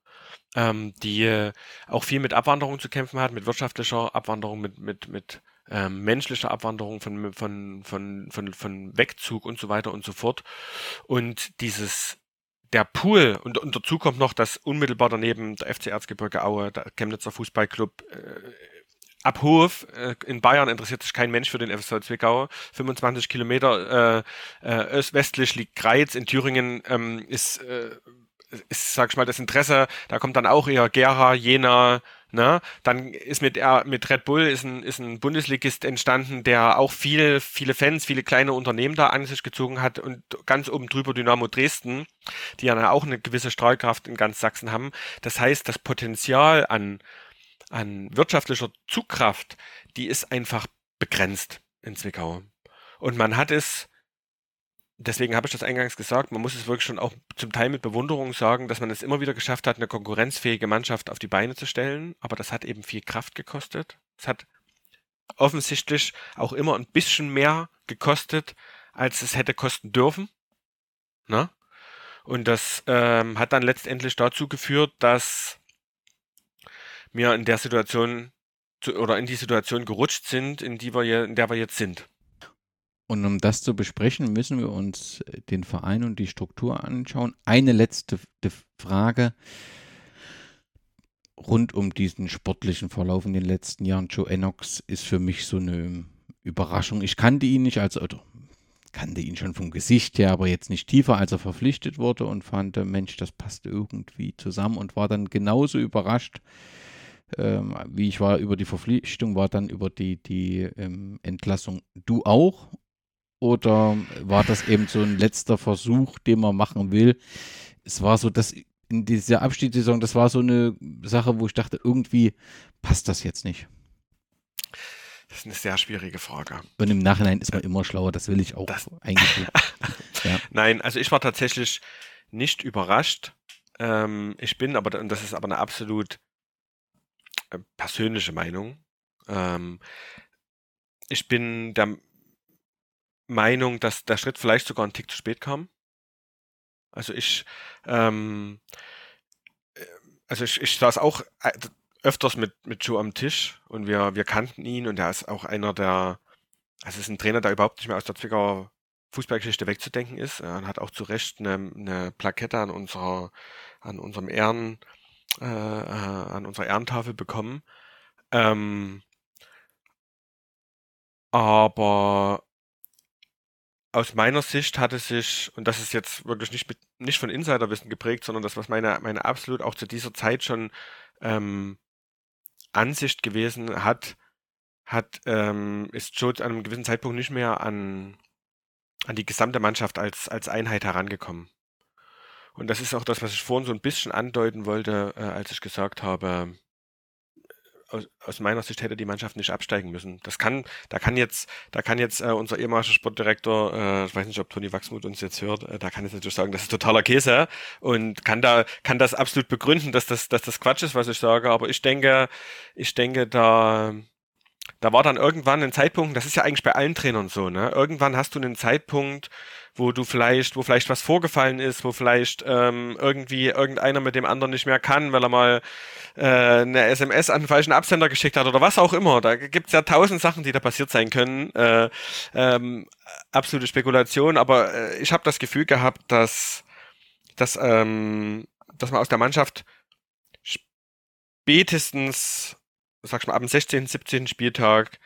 Ähm, die äh, auch viel mit Abwanderung zu kämpfen hat, mit wirtschaftlicher Abwanderung, mit, mit, mit ähm, menschlicher Abwanderung, von, von, von, von, von Wegzug und so weiter und so fort. Und dieses der Pool, und, und dazu kommt noch, dass unmittelbar daneben der FC Erzgebirge Aue, der Chemnitzer Fußballclub, äh, ab Hof, äh, in Bayern interessiert sich kein Mensch für den FSV Zwickau. 25 Kilometer äh, äh, westlich liegt Greiz, in Thüringen ähm, ist äh, ist, sag ich mal, das Interesse, da kommt dann auch eher Gera, Jena, ne? Dann ist mit, äh, mit Red Bull ist ein, ist ein Bundesligist entstanden, der auch viel, viele Fans, viele kleine Unternehmen da an sich gezogen hat und ganz oben drüber Dynamo Dresden, die ja auch eine gewisse Strahlkraft in ganz Sachsen haben. Das heißt, das Potenzial an, an wirtschaftlicher Zugkraft, die ist einfach begrenzt in Zwickau. Und man hat es deswegen habe ich das eingangs gesagt, man muss es wirklich schon auch zum Teil mit Bewunderung sagen, dass man es immer wieder geschafft hat, eine konkurrenzfähige Mannschaft auf die Beine zu stellen. Aber das hat eben viel Kraft gekostet. Es hat offensichtlich auch immer ein bisschen mehr gekostet, als es hätte kosten dürfen. Na? Ne? Und das ähm, hat dann letztendlich dazu geführt, dass wir in der Situation zu, oder in die Situation gerutscht sind, in, die wir, in der wir jetzt sind. Und um das zu besprechen, müssen wir uns den Verein und die Struktur anschauen. Eine letzte Frage rund um diesen sportlichen Verlauf in den letzten Jahren. Joe Enox ist für mich so eine Überraschung. Ich kannte ihn nicht, als, oder kannte ihn schon vom Gesicht her, aber jetzt nicht tiefer, als er verpflichtet wurde und fand, Mensch, das passt irgendwie zusammen und war dann genauso überrascht, ähm, wie ich war über die Verpflichtung, war dann über die, die ähm, Entlassung. Du auch? Oder war das eben so ein letzter Versuch, den man machen will? Es war so, dass in dieser Abstiegssaison, das war so eine Sache, wo ich dachte, irgendwie passt das jetzt nicht. Das ist eine sehr schwierige Frage. Und im Nachhinein ist man immer schlauer, das will ich auch eigentlich. [laughs] ja. Nein, also ich war tatsächlich nicht überrascht. Ähm, ich bin aber, und das ist aber eine absolut äh, persönliche Meinung. Ähm, ich bin der Meinung, dass der Schritt vielleicht sogar einen Tick zu spät kam. Also ich, ähm, äh, also ich, ich saß auch äh, öfters mit, mit Joe am Tisch und wir, wir kannten ihn und er ist auch einer der, also ist ein Trainer, der überhaupt nicht mehr aus der Zwickauer Fußballgeschichte wegzudenken ist. Er hat auch zu Recht eine, eine Plakette an unserer, an unserem Ehren, äh, äh, an unserer Ehrentafel bekommen. Ähm, aber aus meiner Sicht hat es sich, und das ist jetzt wirklich nicht, nicht von Insiderwissen geprägt, sondern das, was meine, meine absolut auch zu dieser Zeit schon ähm, Ansicht gewesen hat, hat ähm, ist Joe an einem gewissen Zeitpunkt nicht mehr an, an die gesamte Mannschaft als, als Einheit herangekommen. Und das ist auch das, was ich vorhin so ein bisschen andeuten wollte, äh, als ich gesagt habe, aus, aus meiner Sicht hätte die Mannschaft nicht absteigen müssen. Das kann, da kann jetzt, da kann jetzt äh, unser ehemaliger Sportdirektor, äh, ich weiß nicht, ob Toni Wachsmuth uns jetzt hört, äh, da kann jetzt natürlich sagen, das ist totaler Käse und kann da, kann das absolut begründen, dass das, dass das Quatsch ist, was ich sage. Aber ich denke, ich denke, da, da war dann irgendwann ein Zeitpunkt, das ist ja eigentlich bei allen Trainern so, ne? Irgendwann hast du einen Zeitpunkt, wo du vielleicht, wo vielleicht was vorgefallen ist, wo vielleicht ähm, irgendwie irgendeiner mit dem anderen nicht mehr kann, weil er mal äh, eine SMS an den falschen Absender geschickt hat oder was auch immer. Da gibt's ja tausend Sachen, die da passiert sein können. Äh, ähm, absolute Spekulation, aber äh, ich habe das Gefühl gehabt, dass, dass, ähm, dass man aus der Mannschaft spätestens, sag mal, ab dem 16., 17. Spieltag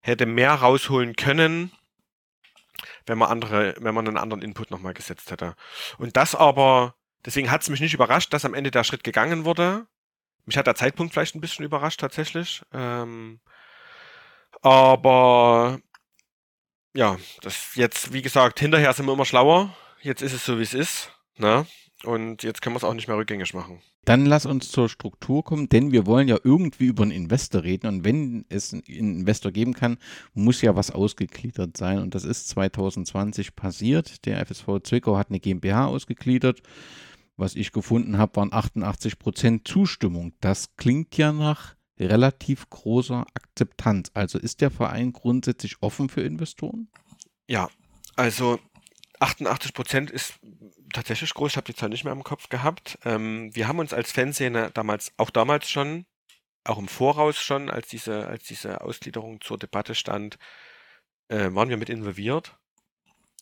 hätte mehr rausholen können, wenn man andere, wenn man einen anderen Input nochmal gesetzt hätte. Und das aber, deswegen hat es mich nicht überrascht, dass am Ende der Schritt gegangen wurde. Mich hat der Zeitpunkt vielleicht ein bisschen überrascht tatsächlich. Ähm, aber ja, das jetzt, wie gesagt, hinterher sind wir immer schlauer. Jetzt ist es so, wie es ist. Ne? Und jetzt können wir es auch nicht mehr rückgängig machen. Dann lass uns zur Struktur kommen, denn wir wollen ja irgendwie über einen Investor reden. Und wenn es einen Investor geben kann, muss ja was ausgegliedert sein. Und das ist 2020 passiert. Der FSV Zwickau hat eine GmbH ausgegliedert. Was ich gefunden habe, waren 88 Prozent Zustimmung. Das klingt ja nach relativ großer Akzeptanz. Also ist der Verein grundsätzlich offen für Investoren? Ja, also 88 Prozent ist tatsächlich groß. Ich habe die Zahl nicht mehr im Kopf gehabt. Ähm, wir haben uns als Fanszene damals, auch damals schon, auch im Voraus schon, als diese, als diese Ausgliederung zur Debatte stand, äh, waren wir mit involviert.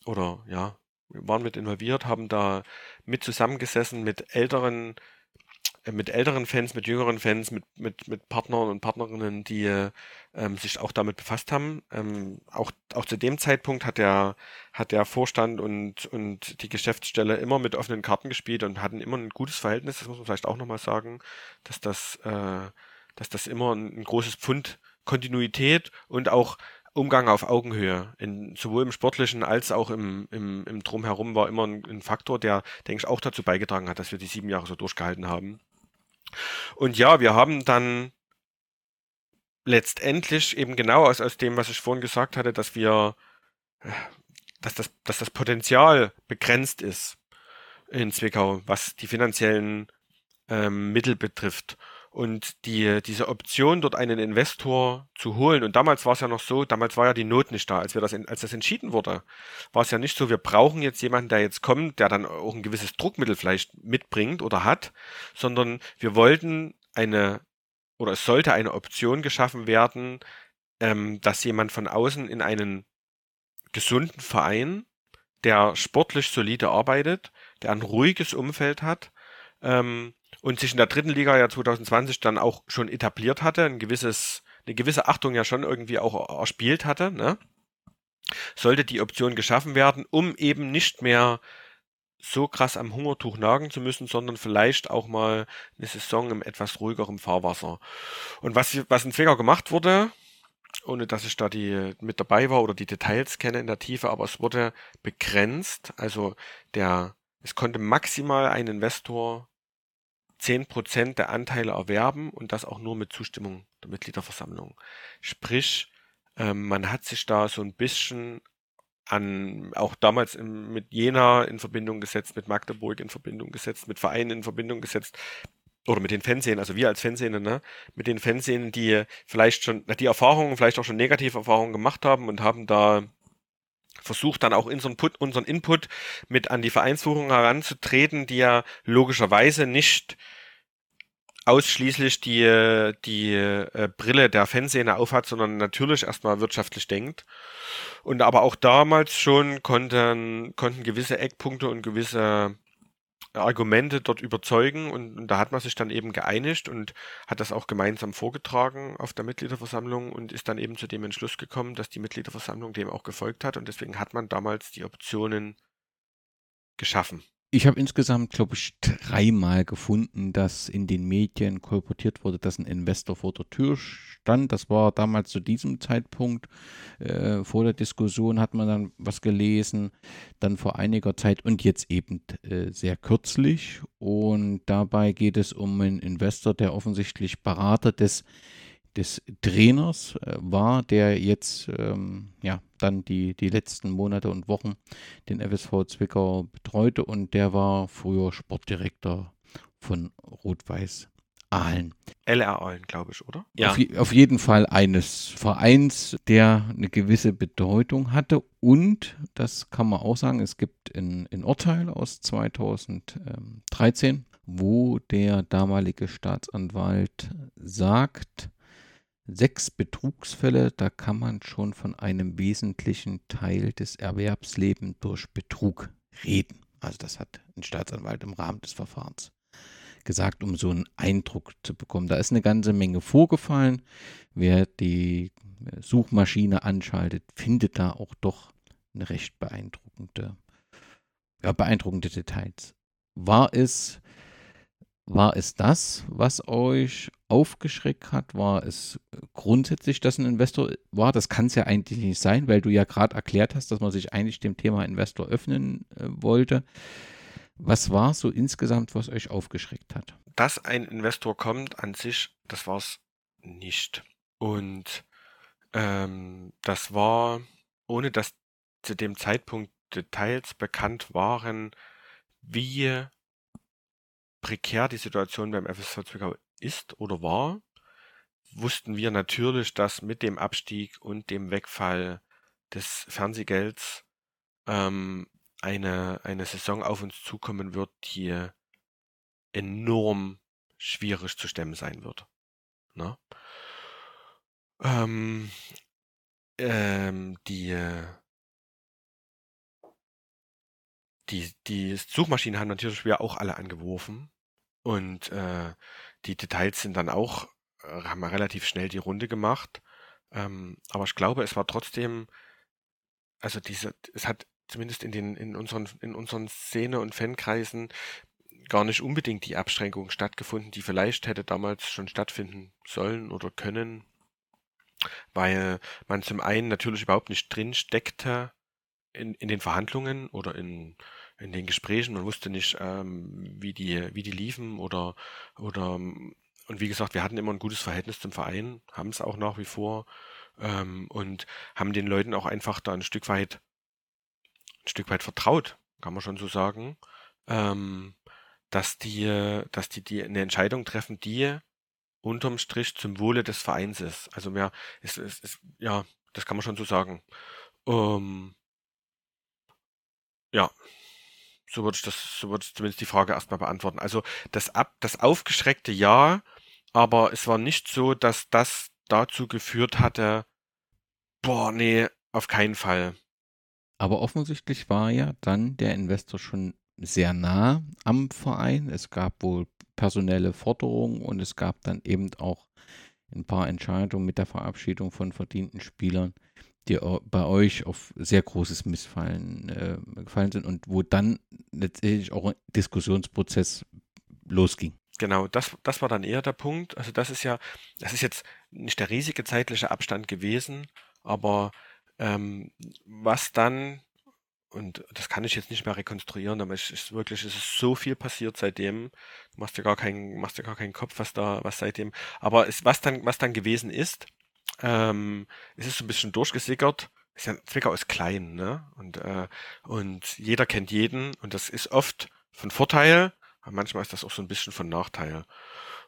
Oder ja, wir waren mit involviert, haben da mit zusammengesessen mit älteren mit älteren Fans, mit jüngeren Fans, mit, mit, mit Partnern und Partnerinnen, die ähm, sich auch damit befasst haben. Ähm, auch, auch zu dem Zeitpunkt hat der, hat der Vorstand und, und die Geschäftsstelle immer mit offenen Karten gespielt und hatten immer ein gutes Verhältnis, das muss man vielleicht auch nochmal sagen, dass das, äh, dass das immer ein, ein großes Pfund Kontinuität und auch Umgang auf Augenhöhe, in, sowohl im Sportlichen als auch im, im, im Drumherum war immer ein, ein Faktor, der, denke ich, auch dazu beigetragen hat, dass wir die sieben Jahre so durchgehalten haben. Und ja, wir haben dann letztendlich eben genau aus, aus dem, was ich vorhin gesagt hatte, dass wir, dass das, dass das Potenzial begrenzt ist in Zwickau, was die finanziellen ähm, Mittel betrifft. Und die, diese Option, dort einen Investor zu holen, und damals war es ja noch so, damals war ja die Not nicht da, als wir das, als das entschieden wurde, war es ja nicht so, wir brauchen jetzt jemanden, der jetzt kommt, der dann auch ein gewisses Druckmittel vielleicht mitbringt oder hat, sondern wir wollten eine, oder es sollte eine Option geschaffen werden, ähm, dass jemand von außen in einen gesunden Verein, der sportlich solide arbeitet, der ein ruhiges Umfeld hat ähm, und sich in der dritten Liga ja 2020 dann auch schon etabliert hatte, ein gewisses, eine gewisse Achtung ja schon irgendwie auch erspielt hatte, ne? sollte die Option geschaffen werden, um eben nicht mehr so krass am Hungertuch nagen zu müssen, sondern vielleicht auch mal eine Saison im etwas ruhigeren Fahrwasser. Und was, was in Zwickau gemacht wurde, ohne dass ich da die mit dabei war oder die Details kenne in der Tiefe, aber es wurde begrenzt. Also der, es konnte maximal ein Investor zehn Prozent der Anteile erwerben und das auch nur mit Zustimmung der Mitgliederversammlung. Sprich, ähm, man hat sich da so ein bisschen an auch damals im, mit Jena in Verbindung gesetzt, mit Magdeburg in Verbindung gesetzt, mit Vereinen in Verbindung gesetzt oder mit den Fanszenen, also wir als Fanszenen, ne, mit den Fanszenen, die vielleicht schon die Erfahrungen, vielleicht auch schon negative Erfahrungen gemacht haben und haben da versucht dann auch unseren, Put, unseren Input mit an die Vereinsführung heranzutreten, die ja logischerweise nicht ausschließlich die, die äh, Brille der Fanszene aufhat, sondern natürlich erstmal wirtschaftlich denkt. Und aber auch damals schon konnten, konnten gewisse Eckpunkte und gewisse Argumente dort überzeugen und, und, da hat man sich dann eben geeinigt und hat das auch gemeinsam vorgetragen auf der Mitgliederversammlung und ist dann eben zu dem Entschluss gekommen, dass die Mitgliederversammlung dem auch gefolgt hat und deswegen hat man damals die Optionen geschaffen. Ich habe insgesamt, glaube ich, dreimal gefunden, dass in den Medien kolportiert wurde, dass ein Investor vor der Tür stand. Das war damals zu diesem Zeitpunkt. Äh, vor der Diskussion hat man dann was gelesen, dann vor einiger Zeit und jetzt eben äh, sehr kürzlich. Und dabei geht es um einen Investor, der offensichtlich Berater des des Trainers äh, war, der jetzt ähm, ja dann die, die letzten Monate und Wochen den FSV Zwickau betreute und der war früher Sportdirektor von Rot-Weiß Aalen. LR Aalen, glaube ich, oder? Ja. Auf, auf, jeden Fall eines Vereins, der eine gewisse Bedeutung hatte. Und, das kann man auch sagen, es gibt ein, ein Urteil aus 2013, wo der damalige Staatsanwalt sagt, sechs Betrugsfälle, da kann man schon von einem wesentlichen Teil des Erwerbslebens durch Betrug reden. Also das hat ein Staatsanwalt im Rahmen des Verfahrens gesagt, um so einen Eindruck zu bekommen. Da ist eine ganze Menge vorgefallen. Wer die Suchmaschine anschaltet, findet da auch doch eine recht beeindruckende, ja, beeindruckende Details. War es war es das, was euch aufgeschreckt hat? War es grundsätzlich, dass ein Investor war? Das kann es ja eigentlich nicht sein, weil du ja gerade erklärt hast, dass man sich eigentlich dem Thema Investor öffnen äh, wollte. Was war so insgesamt, was euch aufgeschreckt hat? Dass ein Investor kommt an sich, das war es nicht. Und ähm, das war, ohne dass zu dem Zeitpunkt Details bekannt waren, wie prekär die Situation beim FSV Zwickau ist oder war, wussten wir natürlich, dass mit dem Abstieg und dem Wegfall des Fernsehgelds ähm, eine, eine Saison auf uns zukommen wird, die enorm schwierig zu stemmen sein wird. Ne? Ähm, ähm, die, die, die Suchmaschinen haben natürlich auch alle angeworfen. Und äh, die Details sind dann auch, äh, haben wir relativ schnell die Runde gemacht. Ähm, aber ich glaube, es war trotzdem, also diese, es hat zumindest in den, in unseren, in unseren Szene- und Fankreisen gar nicht unbedingt die Abschränkung stattgefunden, die vielleicht hätte damals schon stattfinden sollen oder können, weil man zum einen natürlich überhaupt nicht drin steckte in, in den Verhandlungen oder in, in den Gesprächen. Man wusste nicht, ähm, wie die, wie die liefen oder, oder, und wie gesagt, wir hatten immer ein gutes Verhältnis zum Verein, haben es auch nach wie vor, ähm, und haben den Leuten auch einfach da ein Stück weit, ein Stück weit vertraut, kann man schon so sagen, ähm, dass die, dass die, die eine Entscheidung treffen, die unterm Strich zum Wohle des Vereins ist. Also mehr, ist, ist, ist ja, das kann man schon so sagen. Ähm, ja, so würde ich das, so würde ich zumindest die Frage erstmal beantworten. Also das ab, das aufgeschreckte Ja, aber es war nicht so, dass das dazu geführt hatte, boah, nee, auf keinen Fall. Aber offensichtlich war ja dann der Investor schon sehr nah am Verein. Es gab wohl personelle Forderungen und es gab dann eben auch ein paar Entscheidungen mit der Verabschiedung von verdienten Spielern, die bei euch auf sehr großes Missfallen äh, gefallen sind und wo dann letztendlich auch ein Diskussionsprozess losging. Genau, das, das war dann eher der Punkt. Also das ist ja, das ist jetzt nicht der riesige zeitliche Abstand gewesen, aber ähm, was dann, und das kann ich jetzt nicht mehr rekonstruieren, aber es ist wirklich, es ist so viel passiert seitdem. Du machst dir gar keinen, machst dir gar keinen Kopf, was da, was seitdem. Aber es, was dann, was dann gewesen ist, ähm, es ist so ein bisschen durchgesickert. Ist ja, Zwickau ist klein, ne? Und, äh, und jeder kennt jeden und das ist oft von Vorteil, aber manchmal ist das auch so ein bisschen von Nachteil.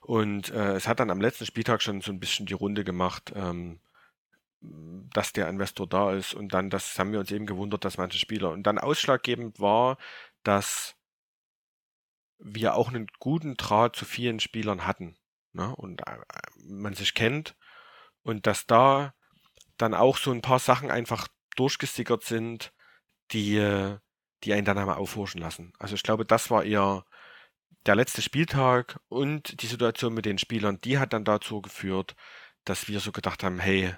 Und äh, es hat dann am letzten Spieltag schon so ein bisschen die Runde gemacht, ähm, dass der Investor da ist und dann, das haben wir uns eben gewundert, dass manche Spieler und dann ausschlaggebend war, dass wir auch einen guten Draht zu vielen Spielern hatten ne? und äh, man sich kennt und dass da dann auch so ein paar Sachen einfach durchgesickert sind, die, die einen dann einmal aufhorchen lassen. Also ich glaube, das war eher der letzte Spieltag und die Situation mit den Spielern, die hat dann dazu geführt, dass wir so gedacht haben, hey,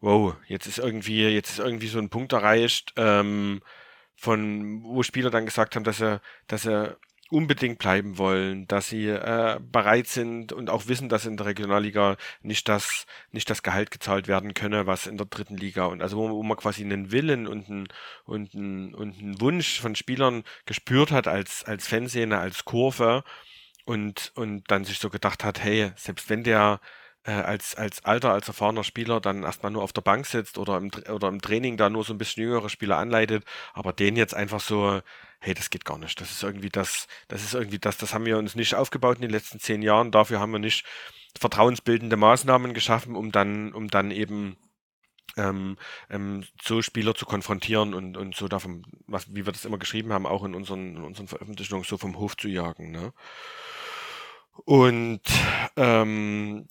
wow, jetzt ist irgendwie, jetzt ist irgendwie so ein Punkt erreicht, ähm, von wo Spieler dann gesagt haben, dass sie, dass sie unbedingt bleiben wollen, dass sie äh, bereit sind und auch wissen, dass in der Regionalliga nicht das nicht das Gehalt gezahlt werden könne, was in der dritten Liga und also wo, wo man quasi einen Willen und einen und einen, und einen Wunsch von Spielern gespürt hat als als Fanszene, als Kurve und und dann sich so gedacht hat, hey, selbst wenn der äh, als, als alter, als erfahrener Spieler dann erstmal nur auf der Bank sitzt oder im, oder im Training da nur so ein bisschen jüngere Spieler anleitet, aber den jetzt einfach so, hey, das geht gar nicht. Das ist irgendwie das, das ist irgendwie das, das haben wir uns nicht aufgebaut in den letzten zehn Jahren. Dafür haben wir nicht vertrauensbildende Maßnahmen geschaffen, um dann, um dann eben ähm, ähm, so Spieler zu konfrontieren und, und so davon, was, wie wir das immer geschrieben haben, auch in unseren, in unseren Veröffentlichungen so vom Hof zu jagen. Ne? Und ähm,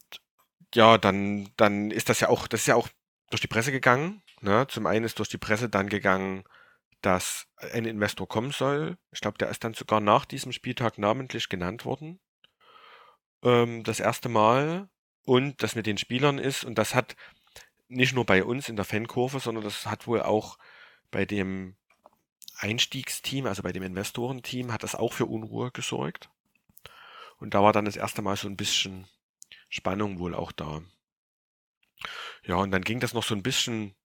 ja, dann, dann ist das ja auch, das ist ja auch durch die Presse gegangen. Ne? Zum einen ist durch die Presse dann gegangen, dass ein Investor kommen soll. Ich glaube, der ist dann sogar nach diesem Spieltag namentlich genannt worden. Ähm, das erste Mal. Und das mit den Spielern ist, und das hat nicht nur bei uns in der Fankurve, sondern das hat wohl auch bei dem Einstiegsteam, also bei dem Investorenteam, hat das auch für Unruhe gesorgt. Und da war dann das erste Mal so ein bisschen Spannung wohl auch da. Ja, und dann ging das noch so ein bisschen,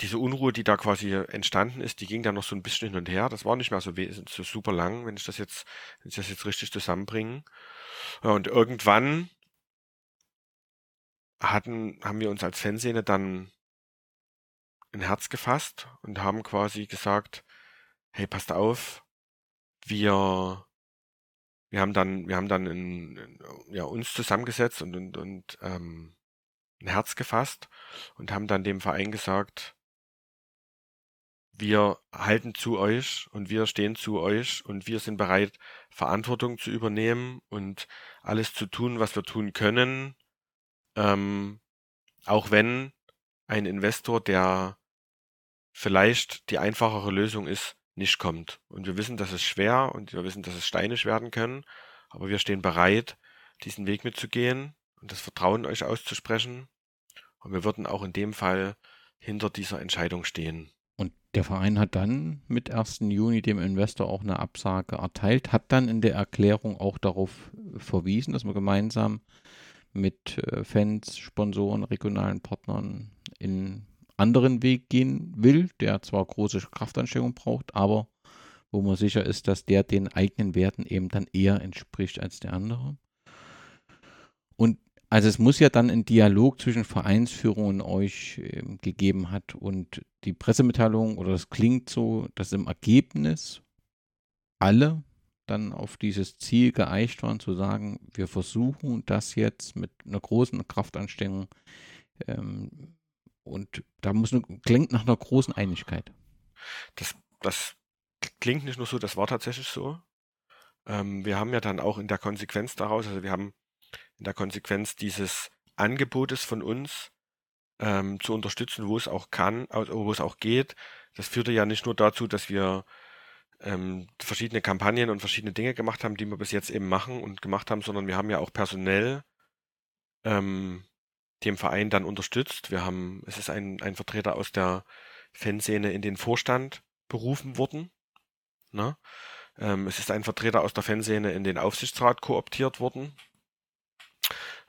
diese Unruhe, die da quasi entstanden ist, die ging dann noch so ein bisschen hin und her. Das war nicht mehr so, so super lang, wenn ich das jetzt, wenn ich das jetzt richtig zusammenbringe. Ja, und irgendwann hatten, haben wir uns als Fanszene dann ein Herz gefasst und haben quasi gesagt, hey, passt auf, wir wir haben dann, wir haben dann in, ja, uns zusammengesetzt und, und, und ähm, ein Herz gefasst und haben dann dem Verein gesagt, wir halten zu euch und wir stehen zu euch und wir sind bereit, Verantwortung zu übernehmen und alles zu tun, was wir tun können, ähm, auch wenn ein Investor, der vielleicht die einfachere Lösung ist, nicht kommt. Und wir wissen, dass es schwer und wir wissen, dass es steinig werden können, aber wir stehen bereit, diesen Weg mitzugehen und das Vertrauen euch auszusprechen. Und wir würden auch in dem Fall hinter dieser Entscheidung stehen. Der Verein hat dann mit 1. Juni dem Investor auch eine Absage erteilt, hat dann in der Erklärung auch darauf verwiesen, dass man gemeinsam mit äh, Fans, Sponsoren, regionalen Partnern in anderen Weg gehen will, der zwar große Kraftanstrengung braucht, aber wo man sicher ist, dass der den eigenen Werten eben dann eher entspricht als der andere. Also es muss ja dann einen Dialog zwischen Vereinsführung und euch äh, gegeben hat und die Pressemitteilung oder das klingt so, dass im Ergebnis alle dann auf dieses Ziel geeicht waren, zu sagen, wir versuchen das jetzt mit einer großen Kraftanstrengung ähm, und da muss eine, klingt nach einer großen Einigkeit. Das, das klingt nicht nur so, das war tatsächlich so. Ähm, wir haben ja dann auch in der Konsequenz daraus, also wir haben in der Konsequenz dieses Angebotes von uns ähm, zu unterstützen, wo es auch kann, wo es auch geht. Das führte ja nicht nur dazu, dass wir ähm, verschiedene Kampagnen und verschiedene Dinge gemacht haben, die wir bis jetzt eben machen und gemacht haben, sondern wir haben ja auch personell ähm, dem Verein dann unterstützt. Wir haben, es ist ein, ein Vertreter aus der Fanszene in den Vorstand berufen worden. Ne? Ähm, es ist ein Vertreter aus der Fanszene in den Aufsichtsrat kooptiert worden.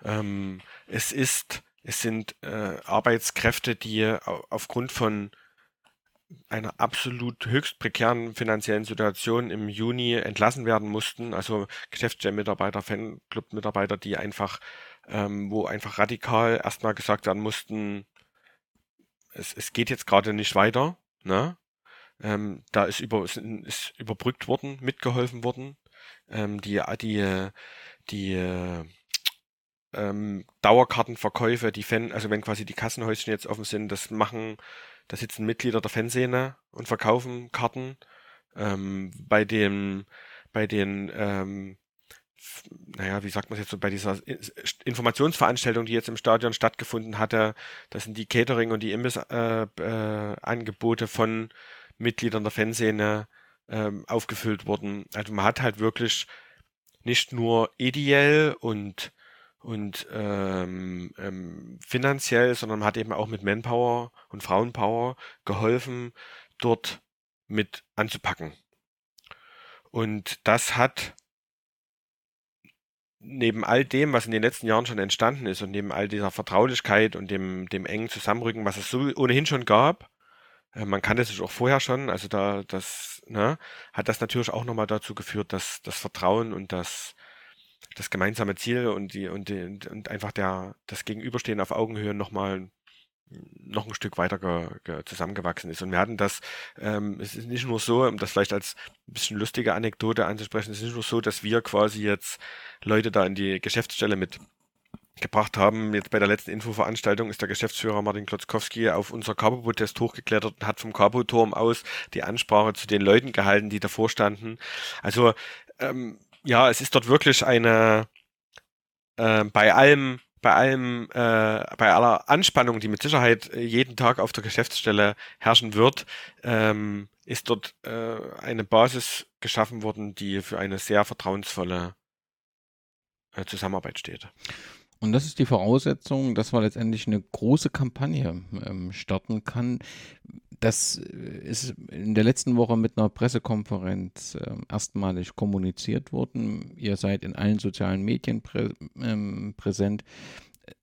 Ähm, es ist, es sind äh, Arbeitskräfte, die aufgrund von einer absolut höchst prekären finanziellen Situation im Juni entlassen werden mussten. Also Geschäftsstellenmitarbeiter, Fanclub-Mitarbeiter, die einfach, ähm, wo einfach radikal erstmal gesagt werden mussten, es, es geht jetzt gerade nicht weiter. Ne? Ähm, da ist, über, ist, überbrückt worden, mitgeholfen worden. Ähm, die, die, die ähm, Dauerkartenverkäufe, die Fan, also wenn quasi die Kassenhäuschen jetzt offen sind, das machen da sitzen Mitglieder der Fanszene und verkaufen Karten. Ähm, bei dem, bei den, ähm, naja, wie sagt man jetzt so, bei dieser Informationsveranstaltung, die jetzt im Stadion stattgefunden hatte, das sind die Catering- und die Imbiss-Angebote äh, äh, von Mitgliedern der Fanszene ähm, aufgefüllt worden. Also man hat halt wirklich nicht nur ideell und und ähm, ähm, finanziell, sondern man hat eben auch mit Manpower und Frauenpower geholfen, dort mit anzupacken. Und das hat neben all dem, was in den letzten Jahren schon entstanden ist und neben all dieser Vertraulichkeit und dem, dem engen Zusammenrücken, was es so ohnehin schon gab, äh, man kannte sich auch vorher schon, also da, das, ne, hat das natürlich auch nochmal dazu geführt, dass das Vertrauen und das, das gemeinsame Ziel und die und die, und einfach der das Gegenüberstehen auf Augenhöhe nochmal noch ein Stück weiter ge, ge, zusammengewachsen ist. Und wir hatten das, ähm, es ist nicht nur so, um das vielleicht als ein bisschen lustige Anekdote anzusprechen, es ist nicht nur so, dass wir quasi jetzt Leute da in die Geschäftsstelle mit gebracht haben. Jetzt bei der letzten Infoveranstaltung ist der Geschäftsführer Martin Klotzkowski auf unser Carbo-Test hochgeklettert und hat vom Carbo-Turm aus die Ansprache zu den Leuten gehalten, die davor standen. Also ähm, ja, es ist dort wirklich eine äh, bei allem bei allem, äh, bei aller Anspannung, die mit Sicherheit äh, jeden Tag auf der Geschäftsstelle herrschen wird, ähm, ist dort äh, eine Basis geschaffen worden, die für eine sehr vertrauensvolle äh, Zusammenarbeit steht. Und das ist die Voraussetzung, dass man letztendlich eine große Kampagne ähm, starten kann. Das äh, ist in der letzten Woche mit einer Pressekonferenz äh, erstmalig kommuniziert worden. Ihr seid in allen sozialen Medien prä ähm, präsent.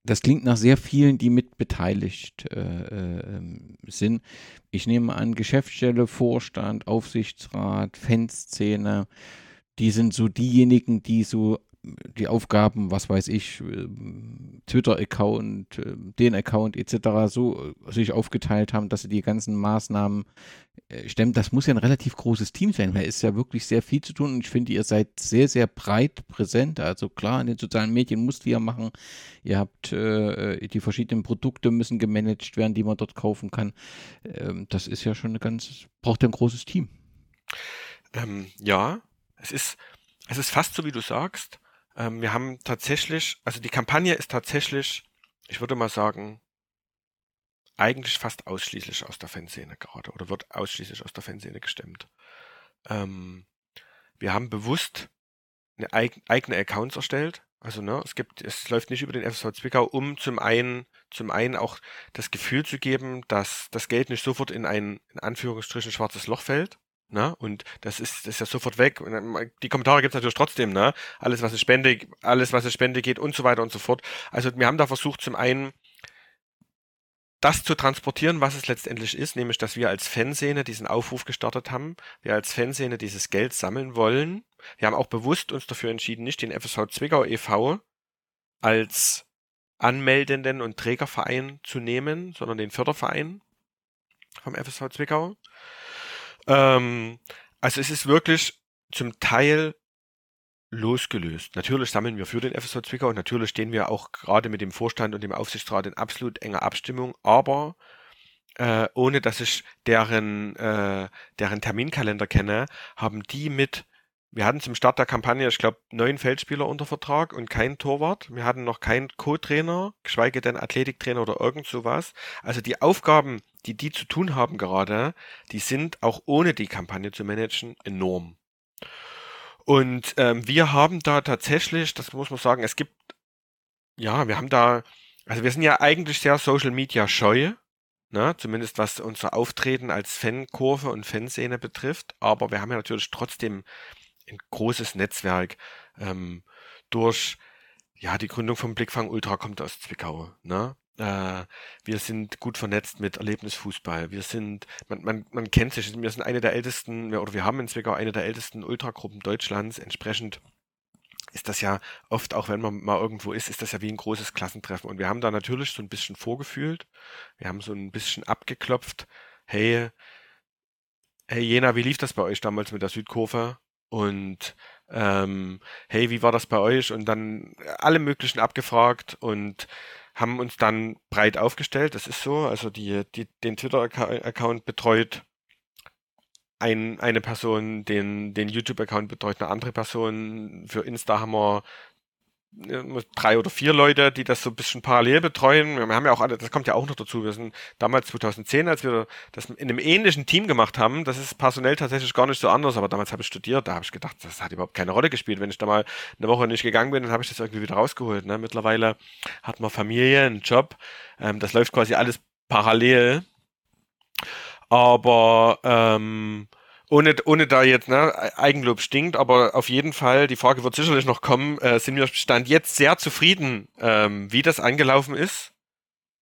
Das klingt nach sehr vielen, die mit beteiligt äh, äh, sind. Ich nehme an, Geschäftsstelle, Vorstand, Aufsichtsrat, Fanszene, die sind so diejenigen, die so die Aufgaben, was weiß ich, ähm, Twitter-Account, ähm, den Account etc. so äh, sich aufgeteilt haben, dass sie die ganzen Maßnahmen äh, stemmen. Das muss ja ein relativ großes Team sein, weil es ist ja wirklich sehr viel zu tun und ich finde, ihr seid sehr, sehr breit präsent. Also klar, in den sozialen Medien musst ihr ja machen. Ihr habt äh, die verschiedenen Produkte müssen gemanagt werden, die man dort kaufen kann. Ähm, das ist ja schon eine ganz, braucht ja ein großes Team. Ähm, ja, es ist, es ist fast so, wie du sagst. Ähm, wir haben tatsächlich, also die Kampagne ist tatsächlich, ich würde mal sagen, eigentlich fast ausschließlich aus der Fanszene gerade oder wird ausschließlich aus der Fanszene gestemmt. Ähm, wir haben bewusst eine eig eigene Accounts erstellt. Also ne, es gibt, es läuft nicht über den FSV Zwickau, um zum einen, zum einen auch das Gefühl zu geben, dass das Geld nicht sofort in ein in Anführungsstrichen schwarzes Loch fällt, Ne? Und das ist, das ist ja sofort weg. Und die Kommentare gibt es natürlich trotzdem, ne? Alles, was es Spende, alles, was es Spende geht und so weiter und so fort. Also wir haben da versucht, zum einen das zu transportieren, was es letztendlich ist, nämlich, dass wir als Fanszene diesen Aufruf gestartet haben, wir als Fanszene dieses Geld sammeln wollen. Wir haben auch bewusst uns dafür entschieden, nicht den FSV Zwickau e.V. als anmeldenden und Trägerverein zu nehmen, sondern den Förderverein vom FSV Zwickau. Ähm, also es ist wirklich zum Teil losgelöst. Natürlich sammeln wir für den FSV Zwickau und natürlich stehen wir auch gerade mit dem Vorstand und dem Aufsichtsrat in absolut enger Abstimmung, aber äh, ohne dass ich deren, äh, deren Terminkalender kenne, haben die mit wir hatten zum Start der Kampagne, ich glaube, neun Feldspieler unter Vertrag und kein Torwart. Wir hatten noch keinen Co-Trainer, geschweige denn Athletiktrainer oder irgend sowas. Also die Aufgaben, die die zu tun haben gerade, die sind auch ohne die Kampagne zu managen enorm. Und ähm, wir haben da tatsächlich, das muss man sagen, es gibt, ja, wir haben da, also wir sind ja eigentlich sehr Social Media scheu, ne? zumindest was unser Auftreten als Fankurve und Fanszene betrifft. Aber wir haben ja natürlich trotzdem ein großes Netzwerk ähm, durch ja die Gründung vom Blickfang Ultra kommt aus Zwickau. Ne? Äh, wir sind gut vernetzt mit Erlebnisfußball. Wir sind, man, man, man kennt sich, wir sind eine der ältesten, oder wir haben in Zwickau eine der ältesten Ultragruppen Deutschlands. Entsprechend ist das ja oft, auch wenn man mal irgendwo ist, ist das ja wie ein großes Klassentreffen. Und wir haben da natürlich so ein bisschen vorgefühlt. Wir haben so ein bisschen abgeklopft. Hey, hey Jena, wie lief das bei euch damals mit der Südkurve? Und ähm, hey, wie war das bei euch? Und dann alle möglichen abgefragt und haben uns dann breit aufgestellt. Das ist so. Also die, die, den Twitter-Account betreut ein, eine Person, den, den YouTube-Account betreut eine andere Person. Für Insta haben wir drei oder vier Leute, die das so ein bisschen parallel betreuen. Wir haben ja auch alle, das kommt ja auch noch dazu. Wir sind damals 2010, als wir das in einem ähnlichen Team gemacht haben, das ist personell tatsächlich gar nicht so anders, aber damals habe ich studiert, da habe ich gedacht, das hat überhaupt keine Rolle gespielt. Wenn ich da mal eine Woche nicht gegangen bin, dann habe ich das irgendwie wieder rausgeholt. Ne? Mittlerweile hat man Familie, einen Job, ähm, das läuft quasi alles parallel. Aber ähm, ohne, ohne da jetzt ne, Eigenlob stinkt, aber auf jeden Fall, die Frage wird sicherlich noch kommen, äh, sind wir Stand jetzt sehr zufrieden, ähm, wie das angelaufen ist.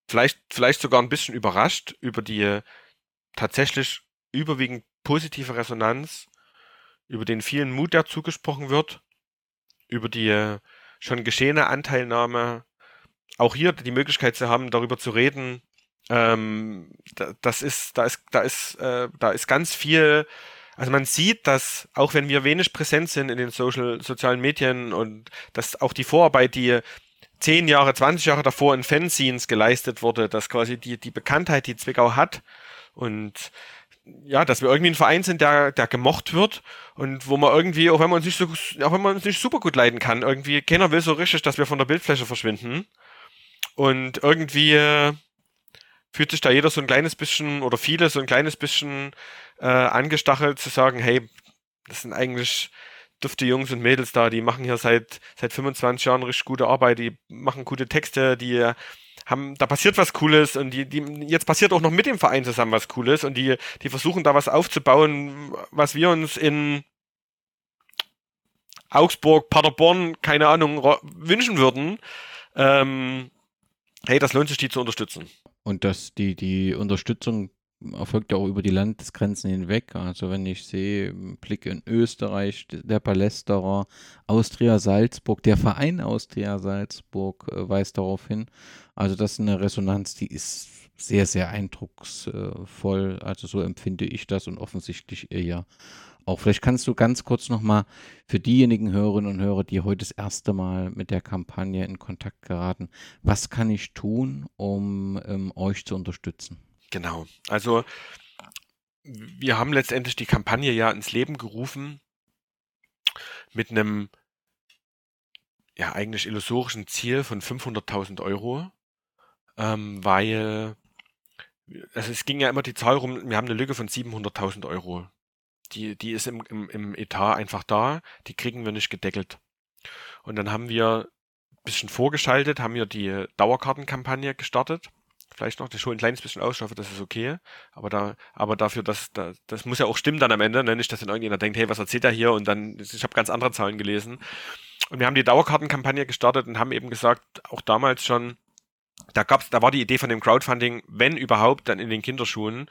Vielleicht, vielleicht sogar ein bisschen überrascht über die tatsächlich überwiegend positive Resonanz, über den vielen Mut, der zugesprochen wird, über die schon geschehene Anteilnahme, auch hier die Möglichkeit zu haben, darüber zu reden. Ähm, das ist, da ist, da ist, äh, da ist ganz viel also man sieht, dass auch wenn wir wenig präsent sind in den Social, sozialen Medien und dass auch die Vorarbeit, die zehn Jahre, 20 Jahre davor in Fanzines geleistet wurde, dass quasi die, die Bekanntheit, die Zwickau hat und ja, dass wir irgendwie ein Verein sind, der, der gemocht wird und wo man irgendwie, auch wenn man uns nicht so, auch wenn man uns nicht super gut leiden kann, irgendwie keiner will so richtig, dass wir von der Bildfläche verschwinden. Und irgendwie fühlt sich da jeder so ein kleines bisschen oder viele so ein kleines bisschen äh, angestachelt zu sagen, hey, das sind eigentlich dufte Jungs und Mädels da, die machen hier seit, seit 25 Jahren richtig gute Arbeit, die machen gute Texte, die haben, da passiert was Cooles und die, die, jetzt passiert auch noch mit dem Verein zusammen was Cooles und die, die versuchen da was aufzubauen, was wir uns in Augsburg, Paderborn, keine Ahnung, wünschen würden. Ähm, hey, das lohnt sich, die zu unterstützen. Und dass die, die Unterstützung erfolgt ja auch über die Landesgrenzen hinweg. Also wenn ich sehe, Blick in Österreich, der Palästerer, Austria Salzburg, der Verein Austria Salzburg äh, weist darauf hin. Also das ist eine Resonanz, die ist sehr, sehr eindrucksvoll. Also so empfinde ich das und offensichtlich ihr ja auch. Vielleicht kannst du ganz kurz nochmal für diejenigen Hörerinnen und Hörer, die heute das erste Mal mit der Kampagne in Kontakt geraten, was kann ich tun, um ähm, euch zu unterstützen? Genau. Also wir haben letztendlich die Kampagne ja ins Leben gerufen mit einem ja eigentlich illusorischen Ziel von 500.000 Euro, ähm, weil also es ging ja immer die Zahl rum, wir haben eine Lücke von 700.000 Euro. Die, die ist im, im, im Etat einfach da, die kriegen wir nicht gedeckelt. Und dann haben wir ein bisschen vorgeschaltet, haben wir die Dauerkartenkampagne gestartet vielleicht noch, das schon ein kleines bisschen aus, das ist okay. Aber da, aber dafür, dass da, das muss ja auch stimmen dann am Ende, ne? nicht, dass dann irgendjemand denkt, hey, was erzählt er hier? Und dann, ich habe ganz andere Zahlen gelesen. Und wir haben die Dauerkartenkampagne gestartet und haben eben gesagt, auch damals schon, da gab's, da war die Idee von dem Crowdfunding, wenn überhaupt, dann in den Kinderschuhen.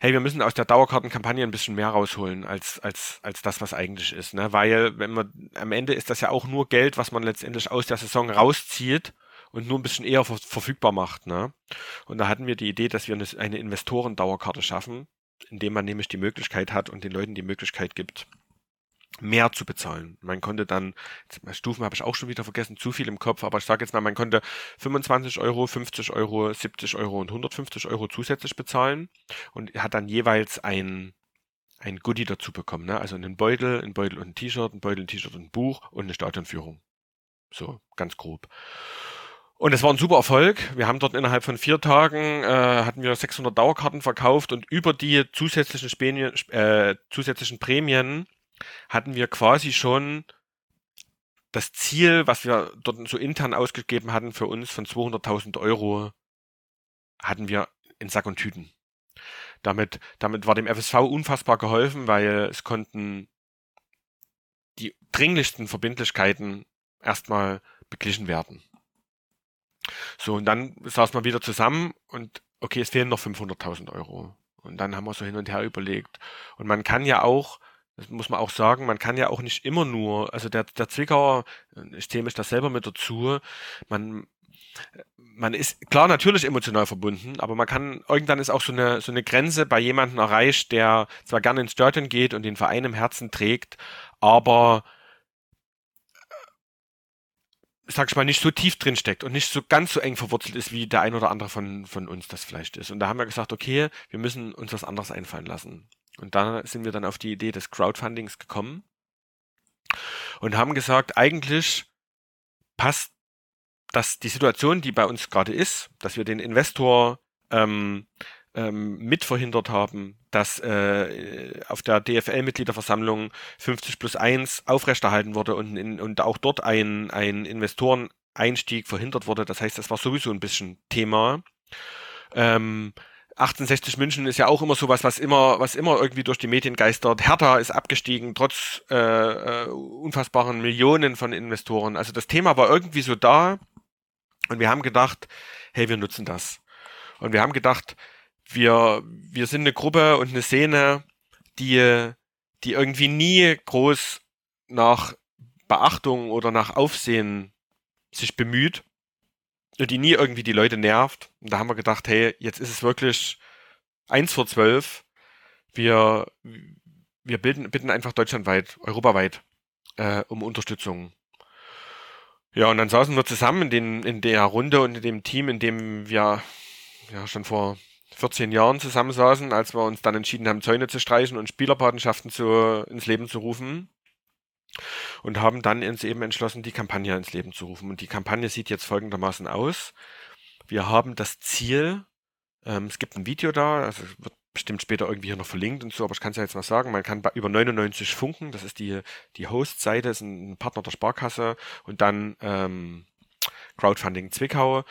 Hey, wir müssen aus der Dauerkartenkampagne ein bisschen mehr rausholen als, als, als das, was eigentlich ist, ne? Weil, wenn man, am Ende ist das ja auch nur Geld, was man letztendlich aus der Saison rauszieht und nur ein bisschen eher ver verfügbar macht. Ne? Und da hatten wir die Idee, dass wir eine, eine Investorendauerkarte schaffen, indem man nämlich die Möglichkeit hat und den Leuten die Möglichkeit gibt, mehr zu bezahlen. Man konnte dann, Stufen habe ich auch schon wieder vergessen, zu viel im Kopf, aber ich sage jetzt mal, man konnte 25 Euro, 50 Euro, 70 Euro und 150 Euro zusätzlich bezahlen und hat dann jeweils ein ein Goodie dazu bekommen. Ne? Also einen Beutel, ein Beutel und ein T-Shirt, ein Beutel, ein T-Shirt und ein Buch und eine Stadionführung. So, ganz grob. Und es war ein super Erfolg. Wir haben dort innerhalb von vier Tagen äh, hatten wir 600 Dauerkarten verkauft und über die zusätzlichen, Spanien, äh, zusätzlichen Prämien hatten wir quasi schon das Ziel, was wir dort so intern ausgegeben hatten für uns von 200.000 Euro, hatten wir in Sack und Tüten. Damit, damit war dem FSV unfassbar geholfen, weil es konnten die dringlichsten Verbindlichkeiten erstmal beglichen werden. So, und dann saß man wieder zusammen und okay, es fehlen noch 500.000 Euro. Und dann haben wir so hin und her überlegt. Und man kann ja auch, das muss man auch sagen, man kann ja auch nicht immer nur, also der, der Zwickauer, ich zähle mich da selber mit dazu, man, man ist klar natürlich emotional verbunden, aber man kann, irgendwann ist auch so eine, so eine Grenze bei jemandem erreicht, der zwar gerne ins Stadion geht und den Verein im Herzen trägt, aber sag ich mal, nicht so tief drin steckt und nicht so ganz so eng verwurzelt ist, wie der ein oder andere von, von uns das vielleicht ist. Und da haben wir gesagt, okay, wir müssen uns was anderes einfallen lassen. Und da sind wir dann auf die Idee des Crowdfundings gekommen und haben gesagt, eigentlich passt das die Situation, die bei uns gerade ist, dass wir den Investor ähm, ähm, mit verhindert haben, dass äh, auf der DFL-Mitgliederversammlung 50 plus 1 aufrechterhalten wurde und, in, und auch dort ein, ein Investoreneinstieg verhindert wurde. Das heißt, das war sowieso ein bisschen Thema. Ähm, 1860 München ist ja auch immer sowas, was immer, was immer irgendwie durch die Medien geistert. Hertha ist abgestiegen, trotz äh, äh, unfassbaren Millionen von Investoren. Also das Thema war irgendwie so da und wir haben gedacht, hey, wir nutzen das. Und wir haben gedacht, wir, wir sind eine Gruppe und eine Szene, die, die irgendwie nie groß nach Beachtung oder nach Aufsehen sich bemüht und die nie irgendwie die Leute nervt. Und da haben wir gedacht, hey, jetzt ist es wirklich eins vor zwölf. Wir, wir bilden, bitten einfach deutschlandweit, europaweit äh, um Unterstützung. Ja, und dann saßen wir zusammen in, den, in der Runde und in dem Team, in dem wir ja schon vor 14 Jahren zusammensaßen, als wir uns dann entschieden haben, Zäune zu streichen und Spielerpatenschaften zu, ins Leben zu rufen. Und haben dann uns eben entschlossen, die Kampagne ins Leben zu rufen. Und die Kampagne sieht jetzt folgendermaßen aus. Wir haben das Ziel, ähm, es gibt ein Video da, also wird bestimmt später irgendwie hier noch verlinkt und so, aber ich kann es ja jetzt mal sagen, man kann über 99 Funken, das ist die, die Host-Seite, ist ein Partner der Sparkasse und dann ähm, Crowdfunding Zwickau,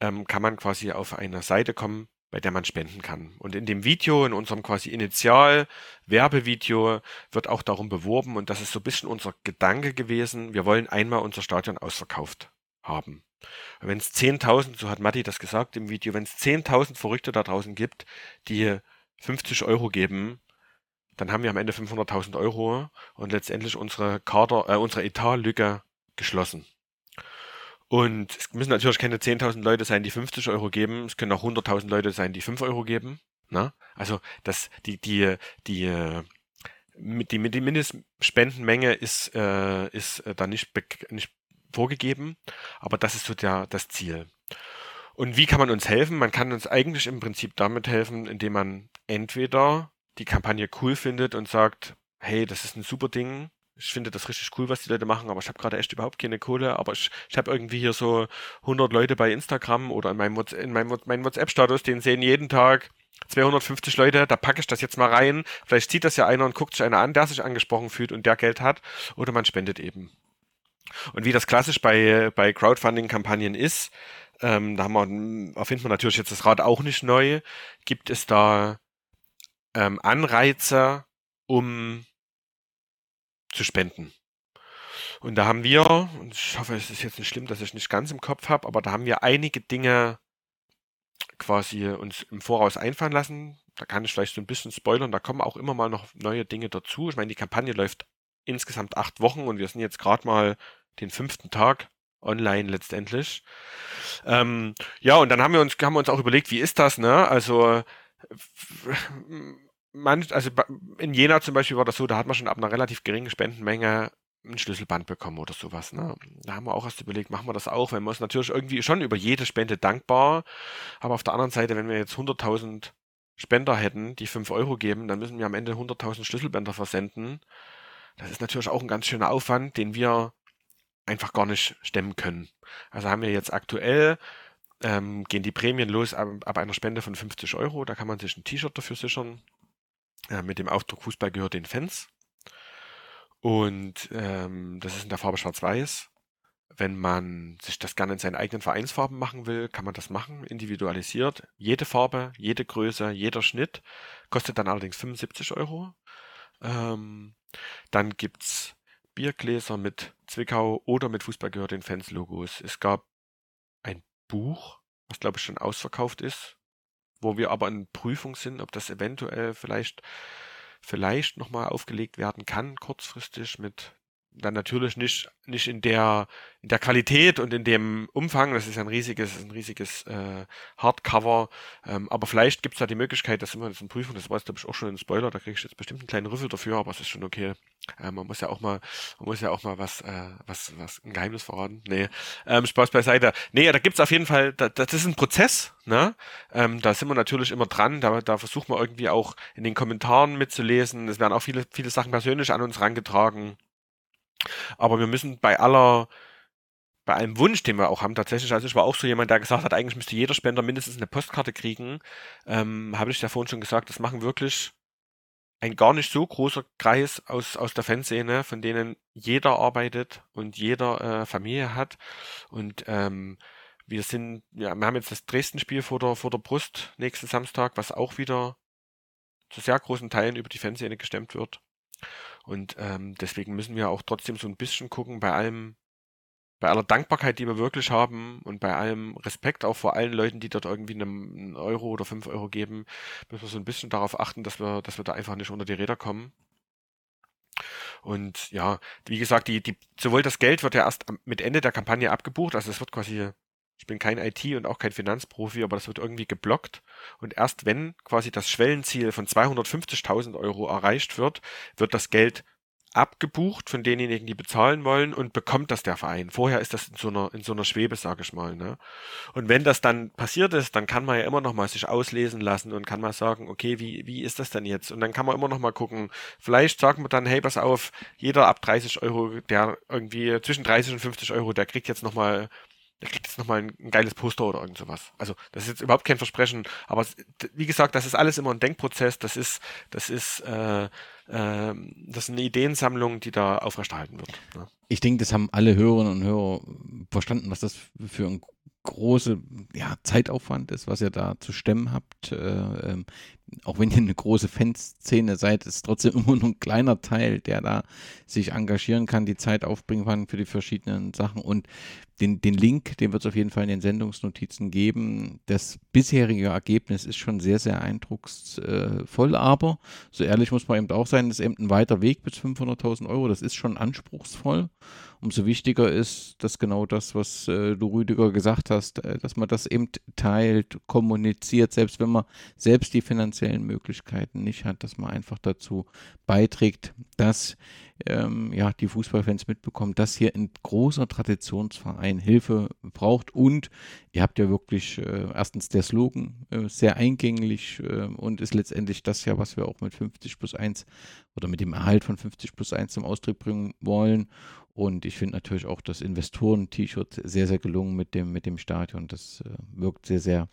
ähm, kann man quasi auf eine Seite kommen, bei der man spenden kann. Und in dem Video, in unserem quasi Initial-Werbevideo, wird auch darum beworben, und das ist so ein bisschen unser Gedanke gewesen, wir wollen einmal unser Stadion ausverkauft haben. Wenn es 10.000, so hat Matti das gesagt im Video, wenn es 10.000 Verrückte da draußen gibt, die 50 Euro geben, dann haben wir am Ende 500.000 Euro und letztendlich unsere Kader, äh, unsere Etatlücke geschlossen. Und es müssen natürlich keine 10.000 Leute sein, die 50 Euro geben. Es können auch 100.000 Leute sein, die 5 Euro geben. Ne? Also das, die, die, die, die, die Mindestspendenmenge ist, äh, ist äh, da nicht, nicht vorgegeben, aber das ist so der, das Ziel. Und wie kann man uns helfen? Man kann uns eigentlich im Prinzip damit helfen, indem man entweder die Kampagne cool findet und sagt, hey, das ist ein super Ding, ich finde das richtig cool, was die Leute machen, aber ich habe gerade echt überhaupt keine Kohle. Aber ich, ich habe irgendwie hier so 100 Leute bei Instagram oder in meinem, in meinem, meinem WhatsApp-Status, den sehen jeden Tag 250 Leute, da packe ich das jetzt mal rein. Vielleicht sieht das ja einer und guckt sich einer an, der sich angesprochen fühlt und der Geld hat. Oder man spendet eben. Und wie das klassisch bei, bei Crowdfunding-Kampagnen ist, ähm, da haben wir, erfindet man natürlich jetzt das Rad auch nicht neu, gibt es da ähm, Anreize, um zu spenden. Und da haben wir, und ich hoffe, es ist jetzt nicht schlimm, dass ich nicht ganz im Kopf habe, aber da haben wir einige Dinge quasi uns im Voraus einfallen lassen. Da kann ich vielleicht so ein bisschen spoilern, da kommen auch immer mal noch neue Dinge dazu. Ich meine, die Kampagne läuft insgesamt acht Wochen und wir sind jetzt gerade mal den fünften Tag online letztendlich. Ähm, ja, und dann haben wir uns, haben wir uns auch überlegt, wie ist das, ne? Also manch, also in Jena zum Beispiel war das so, da hat man schon ab einer relativ geringen Spendenmenge ein Schlüsselband bekommen oder sowas. Ne? Da haben wir auch erst überlegt, machen wir das auch, wenn wir uns natürlich irgendwie schon über jede Spende dankbar, aber auf der anderen Seite, wenn wir jetzt 100.000 Spender hätten, die 5 Euro geben, dann müssen wir am Ende 100.000 Schlüsselbänder versenden. Das ist natürlich auch ein ganz schöner Aufwand, den wir einfach gar nicht stemmen können. Also haben wir jetzt aktuell, ähm, gehen die Prämien los ab, ab, einer Spende von 50 Euro. Da kann man sich ein T-Shirt dafür sichern. Äh, mit dem Aufdruck Fußball gehört den Fans. Und ähm, das ist in der Farbe Schwarz-Weiß. Wenn man sich das gerne in seinen eigenen Vereinsfarben machen will, kann man das machen, individualisiert. Jede Farbe, jede Größe, jeder Schnitt kostet dann allerdings 75 Euro. Ähm, dann gibt's Biergläser mit Zwickau oder mit Fußball gehört den Fans Logos. Es gab ein Buch, was glaube ich schon ausverkauft ist, wo wir aber in Prüfung sind, ob das eventuell vielleicht vielleicht nochmal aufgelegt werden kann, kurzfristig mit dann natürlich nicht, nicht in der, in der Qualität und in dem Umfang. Das ist ein riesiges, ein riesiges äh, Hardcover. Ähm, aber vielleicht gibt es da die Möglichkeit, dass immer das in Prüfung, das war jetzt glaube ich auch schon ein Spoiler, da kriege ich jetzt bestimmt einen kleinen Rüffel dafür, aber es ist schon okay. Äh, man muss ja auch mal, man muss ja auch mal was, äh, was, was, ein Geheimnis verraten. Nee, ähm, Spaß beiseite. Nee, da gibt's auf jeden Fall, da, das ist ein Prozess, ne? Ähm, da sind wir natürlich immer dran, da, da versuchen wir irgendwie auch in den Kommentaren mitzulesen. Es werden auch viele, viele Sachen persönlich an uns rangetragen. Aber wir müssen bei aller, bei einem Wunsch, den wir auch haben, tatsächlich, also ich war auch so jemand, der gesagt hat, eigentlich müsste jeder Spender mindestens eine Postkarte kriegen, ähm, habe ich ja vorhin schon gesagt, das machen wirklich ein gar nicht so großer Kreis aus, aus der Fanszene, von denen jeder arbeitet und jeder äh, Familie hat. Und ähm, wir sind, ja, wir haben jetzt das Dresden-Spiel vor der, vor der Brust nächsten Samstag, was auch wieder zu sehr großen Teilen über die Fanszene gestemmt wird. Und ähm, deswegen müssen wir auch trotzdem so ein bisschen gucken, bei allem, bei aller Dankbarkeit, die wir wirklich haben und bei allem Respekt auch vor allen Leuten, die dort irgendwie einen Euro oder fünf Euro geben, müssen wir so ein bisschen darauf achten, dass wir, dass wir da einfach nicht unter die Räder kommen. Und ja, wie gesagt, die, die, sowohl das Geld wird ja erst mit Ende der Kampagne abgebucht, also es wird quasi ich bin kein IT und auch kein Finanzprofi, aber das wird irgendwie geblockt. Und erst wenn quasi das Schwellenziel von 250.000 Euro erreicht wird, wird das Geld abgebucht von denjenigen, die bezahlen wollen und bekommt das der Verein. Vorher ist das in so einer, in so einer Schwebe, sage ich mal. Ne? Und wenn das dann passiert ist, dann kann man ja immer noch mal sich auslesen lassen und kann mal sagen, okay, wie, wie ist das denn jetzt? Und dann kann man immer noch mal gucken, vielleicht sagen wir dann, hey, pass auf, jeder ab 30 Euro, der irgendwie zwischen 30 und 50 Euro, der kriegt jetzt noch mal der kriegt jetzt nochmal ein, ein geiles Poster oder irgend sowas. Also, das ist jetzt überhaupt kein Versprechen, aber wie gesagt, das ist alles immer ein Denkprozess, das ist, das ist, äh, äh, das ist eine Ideensammlung, die da aufrechterhalten wird. Ne? Ich denke, das haben alle Hörerinnen und Hörer verstanden, was das für ein große ja, Zeitaufwand ist, was ihr da zu stemmen habt. Äh, ähm, auch wenn ihr eine große Fanszene seid, ist trotzdem [laughs] immer nur ein kleiner Teil, der da sich engagieren kann, die Zeit aufbringen kann für die verschiedenen Sachen. Und den, den Link, den wird es auf jeden Fall in den Sendungsnotizen geben. Das bisherige Ergebnis ist schon sehr, sehr eindrucksvoll, aber so ehrlich muss man eben auch sein, das ist eben ein weiter Weg bis 500.000 Euro. Das ist schon anspruchsvoll. Umso wichtiger ist, dass genau das, was äh, du Rüdiger gesagt hast, äh, dass man das eben teilt, kommuniziert, selbst wenn man selbst die finanziellen Möglichkeiten nicht hat, dass man einfach dazu beiträgt, dass ähm, ja, die Fußballfans mitbekommen, dass hier ein großer Traditionsverein Hilfe braucht und ihr habt ja wirklich äh, erstens der Slogan äh, sehr eingänglich äh, und ist letztendlich das ja, was wir auch mit 50 plus 1 oder mit dem Erhalt von 50 plus 1 zum Ausdruck bringen wollen. Und ich finde natürlich auch das Investoren-T-Shirt sehr, sehr gelungen mit dem, mit dem Stadion. Das äh, wirkt sehr, sehr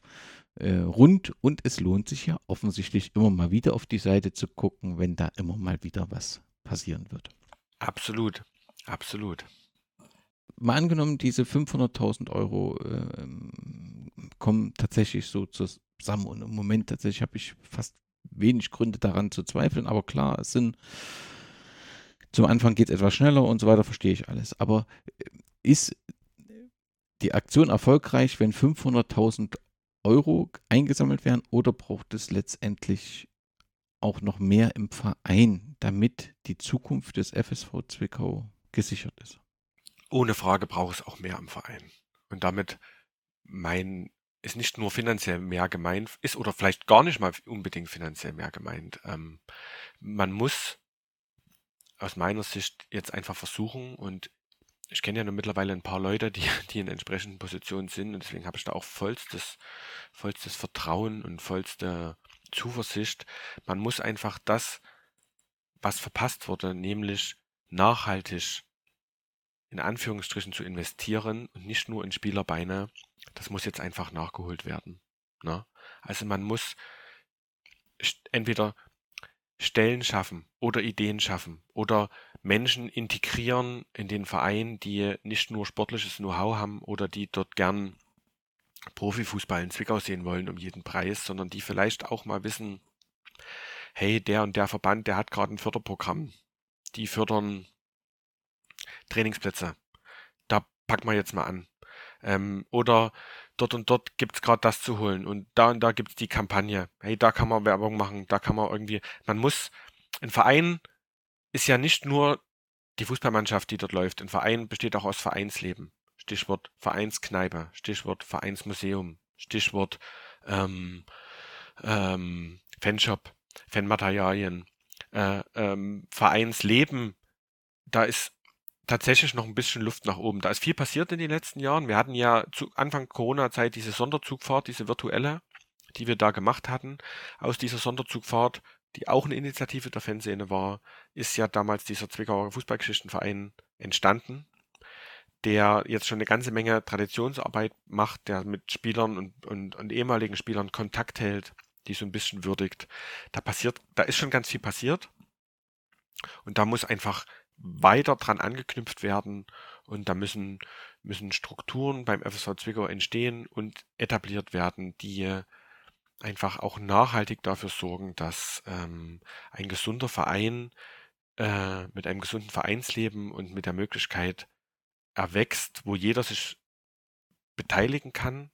rund und es lohnt sich ja offensichtlich immer mal wieder auf die Seite zu gucken, wenn da immer mal wieder was passieren wird. Absolut, absolut. Mal angenommen, diese 500.000 Euro äh, kommen tatsächlich so zusammen und im Moment tatsächlich habe ich fast wenig Gründe daran zu zweifeln, aber klar, es sind zum Anfang geht es etwas schneller und so weiter, verstehe ich alles. Aber äh, ist die Aktion erfolgreich, wenn 500.000 Euro eingesammelt werden oder braucht es letztendlich auch noch mehr im Verein, damit die Zukunft des FSV Zwickau gesichert ist. Ohne Frage braucht es auch mehr im Verein. Und damit mein ist nicht nur finanziell mehr gemeint, ist oder vielleicht gar nicht mal unbedingt finanziell mehr gemeint. Ähm, man muss aus meiner Sicht jetzt einfach versuchen und ich kenne ja nur mittlerweile ein paar Leute, die, [laughs] die in entsprechenden Positionen sind und deswegen habe ich da auch vollstes, vollstes Vertrauen und vollste Zuversicht. Man muss einfach das, was verpasst wurde, nämlich nachhaltig in Anführungsstrichen zu investieren und nicht nur in Spielerbeine, das muss jetzt einfach nachgeholt werden. Ne? Also man muss entweder Stellen schaffen oder Ideen schaffen oder Menschen integrieren in den Verein, die nicht nur sportliches Know-how haben oder die dort gern Profifußball in Zwickau sehen wollen um jeden Preis, sondern die vielleicht auch mal wissen, hey, der und der Verband, der hat gerade ein Förderprogramm. Die fördern Trainingsplätze. Da packen wir jetzt mal an. Ähm, oder dort und dort gibt's gerade das zu holen und da und da gibt's die Kampagne. Hey, da kann man Werbung machen, da kann man irgendwie, man muss, ein Verein ist ja nicht nur die Fußballmannschaft, die dort läuft. Ein Verein besteht auch aus Vereinsleben. Stichwort Vereinskneipe, Stichwort Vereinsmuseum, Stichwort ähm, ähm, Fanshop, Fanmaterialien, äh, ähm, Vereinsleben. Da ist tatsächlich noch ein bisschen Luft nach oben. Da ist viel passiert in den letzten Jahren. Wir hatten ja zu Anfang Corona-Zeit diese Sonderzugfahrt, diese virtuelle, die wir da gemacht hatten. Aus dieser Sonderzugfahrt, die auch eine Initiative der Fanszene war, ist ja damals dieser Zwickauer Fußballgeschichtenverein entstanden, der jetzt schon eine ganze Menge Traditionsarbeit macht, der mit Spielern und, und, und ehemaligen Spielern Kontakt hält, die so ein bisschen würdigt. Da passiert, da ist schon ganz viel passiert. Und da muss einfach weiter dran angeknüpft werden und da müssen, müssen Strukturen beim FSV Zwickau entstehen und etabliert werden, die einfach auch nachhaltig dafür sorgen, dass ähm, ein gesunder Verein äh, mit einem gesunden Vereinsleben und mit der Möglichkeit erwächst, wo jeder sich beteiligen kann,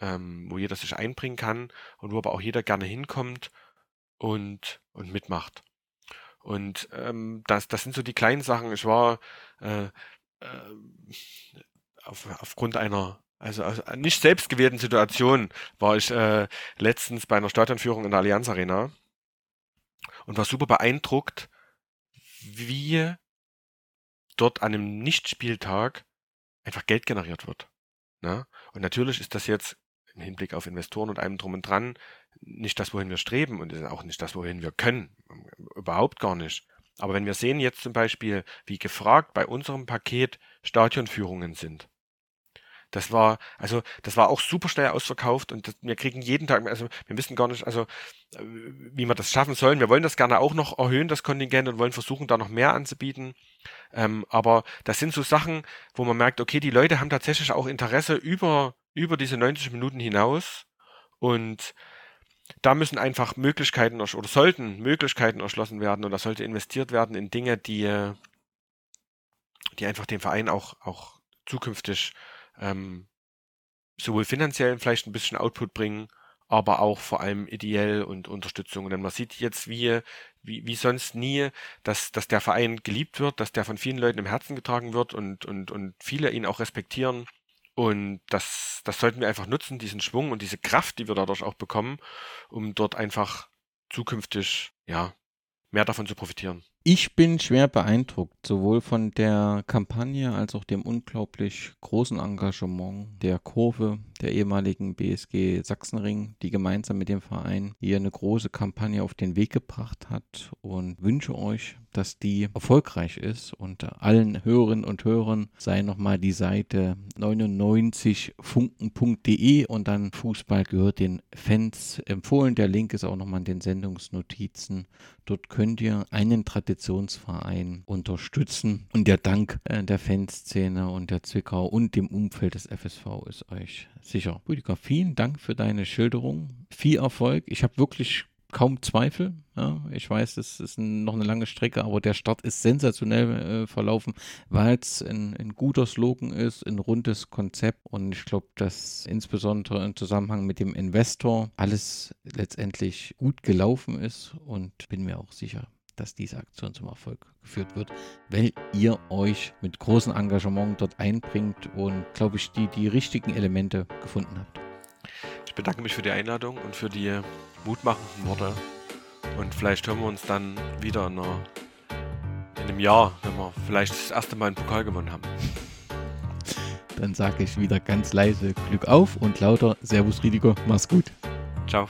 ähm, wo jeder sich einbringen kann und wo aber auch jeder gerne hinkommt und, und mitmacht. Und ähm, das, das sind so die kleinen Sachen. Ich war äh, äh, auf, aufgrund einer also aus nicht selbstgewählten Situation war ich äh, letztens bei einer Stadionführung in der Allianz Arena und war super beeindruckt, wie dort an einem Nichtspieltag einfach Geld generiert wird. Ne? Und natürlich ist das jetzt im Hinblick auf Investoren und allem drum und dran nicht das, wohin wir streben und auch nicht das, wohin wir können. Überhaupt gar nicht. Aber wenn wir sehen jetzt zum Beispiel, wie gefragt bei unserem Paket Stadionführungen sind. Das war, also, das war auch super schnell ausverkauft und das, wir kriegen jeden Tag, also, wir wissen gar nicht, also, wie wir das schaffen sollen. Wir wollen das gerne auch noch erhöhen, das Kontingent, und wollen versuchen, da noch mehr anzubieten. Ähm, aber das sind so Sachen, wo man merkt, okay, die Leute haben tatsächlich auch Interesse über, über diese 90 Minuten hinaus und da müssen einfach Möglichkeiten oder sollten Möglichkeiten erschlossen werden da sollte investiert werden in Dinge, die, die einfach dem Verein auch, auch zukünftig ähm, sowohl finanziell vielleicht ein bisschen Output bringen, aber auch vor allem ideell und Unterstützung. Denn man sieht jetzt wie, wie, wie sonst nie, dass, dass der Verein geliebt wird, dass der von vielen Leuten im Herzen getragen wird und, und, und viele ihn auch respektieren und das, das sollten wir einfach nutzen, diesen Schwung und diese Kraft, die wir dadurch auch bekommen, um dort einfach zukünftig, ja, mehr davon zu profitieren. Ich bin schwer beeindruckt, sowohl von der Kampagne als auch dem unglaublich großen Engagement der Kurve der ehemaligen BSG Sachsenring, die gemeinsam mit dem Verein hier eine große Kampagne auf den Weg gebracht hat und wünsche euch, dass die erfolgreich ist. Und allen Hörerinnen und Hörern sei nochmal die Seite 99funken.de und dann Fußball gehört den Fans empfohlen. Der Link ist auch nochmal in den Sendungsnotizen. Dort könnt ihr einen Traditionsverein unterstützen. Und der Dank äh, der Fanszene und der Zwickau und dem Umfeld des FSV ist euch sicher. Rüdiger, vielen Dank für deine Schilderung. Viel Erfolg. Ich habe wirklich kaum Zweifel. Ja, ich weiß, es ist noch eine lange Strecke, aber der Start ist sensationell äh, verlaufen, weil es ein, ein, guter Slogan ist, ein rundes Konzept und ich glaube, dass insbesondere im Zusammenhang mit dem Investor alles letztendlich gut gelaufen ist und bin mir auch sicher, dass diese Aktion zum Erfolg geführt wird, weil ihr euch mit großem Engagement dort einbringt und, glaube ich, die, die richtigen Elemente gefunden habt. Ich bedanke mich für die Einladung und für die mutmachenden Worte. Und vielleicht hören wir uns dann wieder in, einer, in einem Jahr, wenn wir vielleicht das erste Mal einen Pokal gewonnen haben. Dann sage ich wieder ganz leise Glück auf und lauter Servus Riediger, mach's gut. Ciao.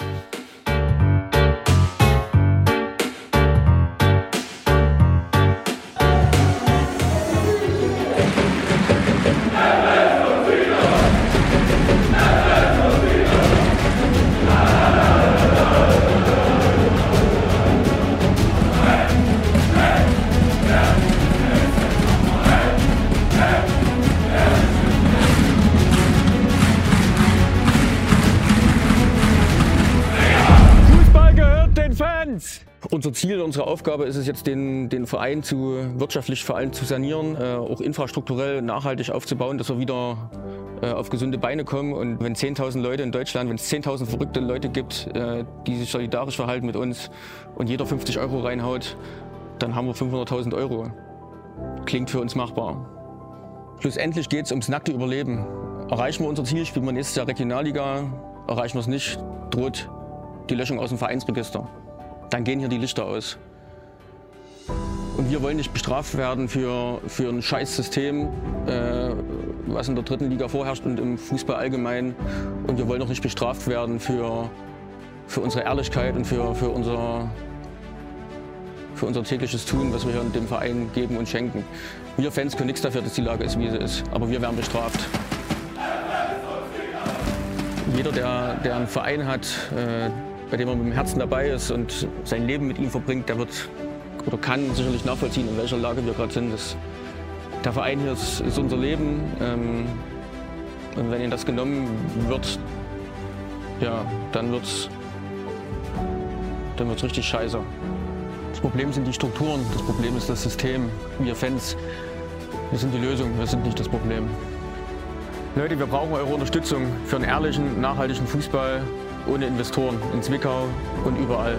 Unser Ziel, unsere Aufgabe ist es jetzt, den, den Verein zu, wirtschaftlich vor allem zu sanieren, äh, auch infrastrukturell nachhaltig aufzubauen, dass wir wieder äh, auf gesunde Beine kommen. Und wenn 10.000 Leute in Deutschland, wenn es 10.000 verrückte Leute gibt, äh, die sich solidarisch verhalten mit uns und jeder 50 Euro reinhaut, dann haben wir 500.000 Euro. Klingt für uns machbar. Schlussendlich geht es ums nackte Überleben. Erreichen wir unser Ziel, spielen wir nächstes Jahr Regionalliga, erreichen wir es nicht, droht die Löschung aus dem Vereinsregister. Dann gehen hier die Lichter aus. Und wir wollen nicht bestraft werden für, für ein Scheißsystem, äh, was in der dritten Liga vorherrscht und im Fußball allgemein. Und wir wollen auch nicht bestraft werden für, für unsere Ehrlichkeit und für, für, unser, für unser tägliches Tun, was wir hier dem Verein geben und schenken. Wir Fans können nichts dafür, dass die Lage ist, wie sie ist. Aber wir werden bestraft. Jeder, der, der einen Verein hat, äh, bei dem er mit dem Herzen dabei ist und sein Leben mit ihm verbringt, der wird oder kann sicherlich nachvollziehen, in welcher Lage wir gerade sind. Das, der Verein hier ist, ist unser Leben. Ähm, und wenn ihnen das genommen wird, ja, dann wird es dann wird's richtig scheiße. Das Problem sind die Strukturen, das Problem ist das System. Wir Fans, wir sind die Lösung, wir sind nicht das Problem. Leute, wir brauchen eure Unterstützung für einen ehrlichen, nachhaltigen Fußball ohne Investoren in Zwickau und überall.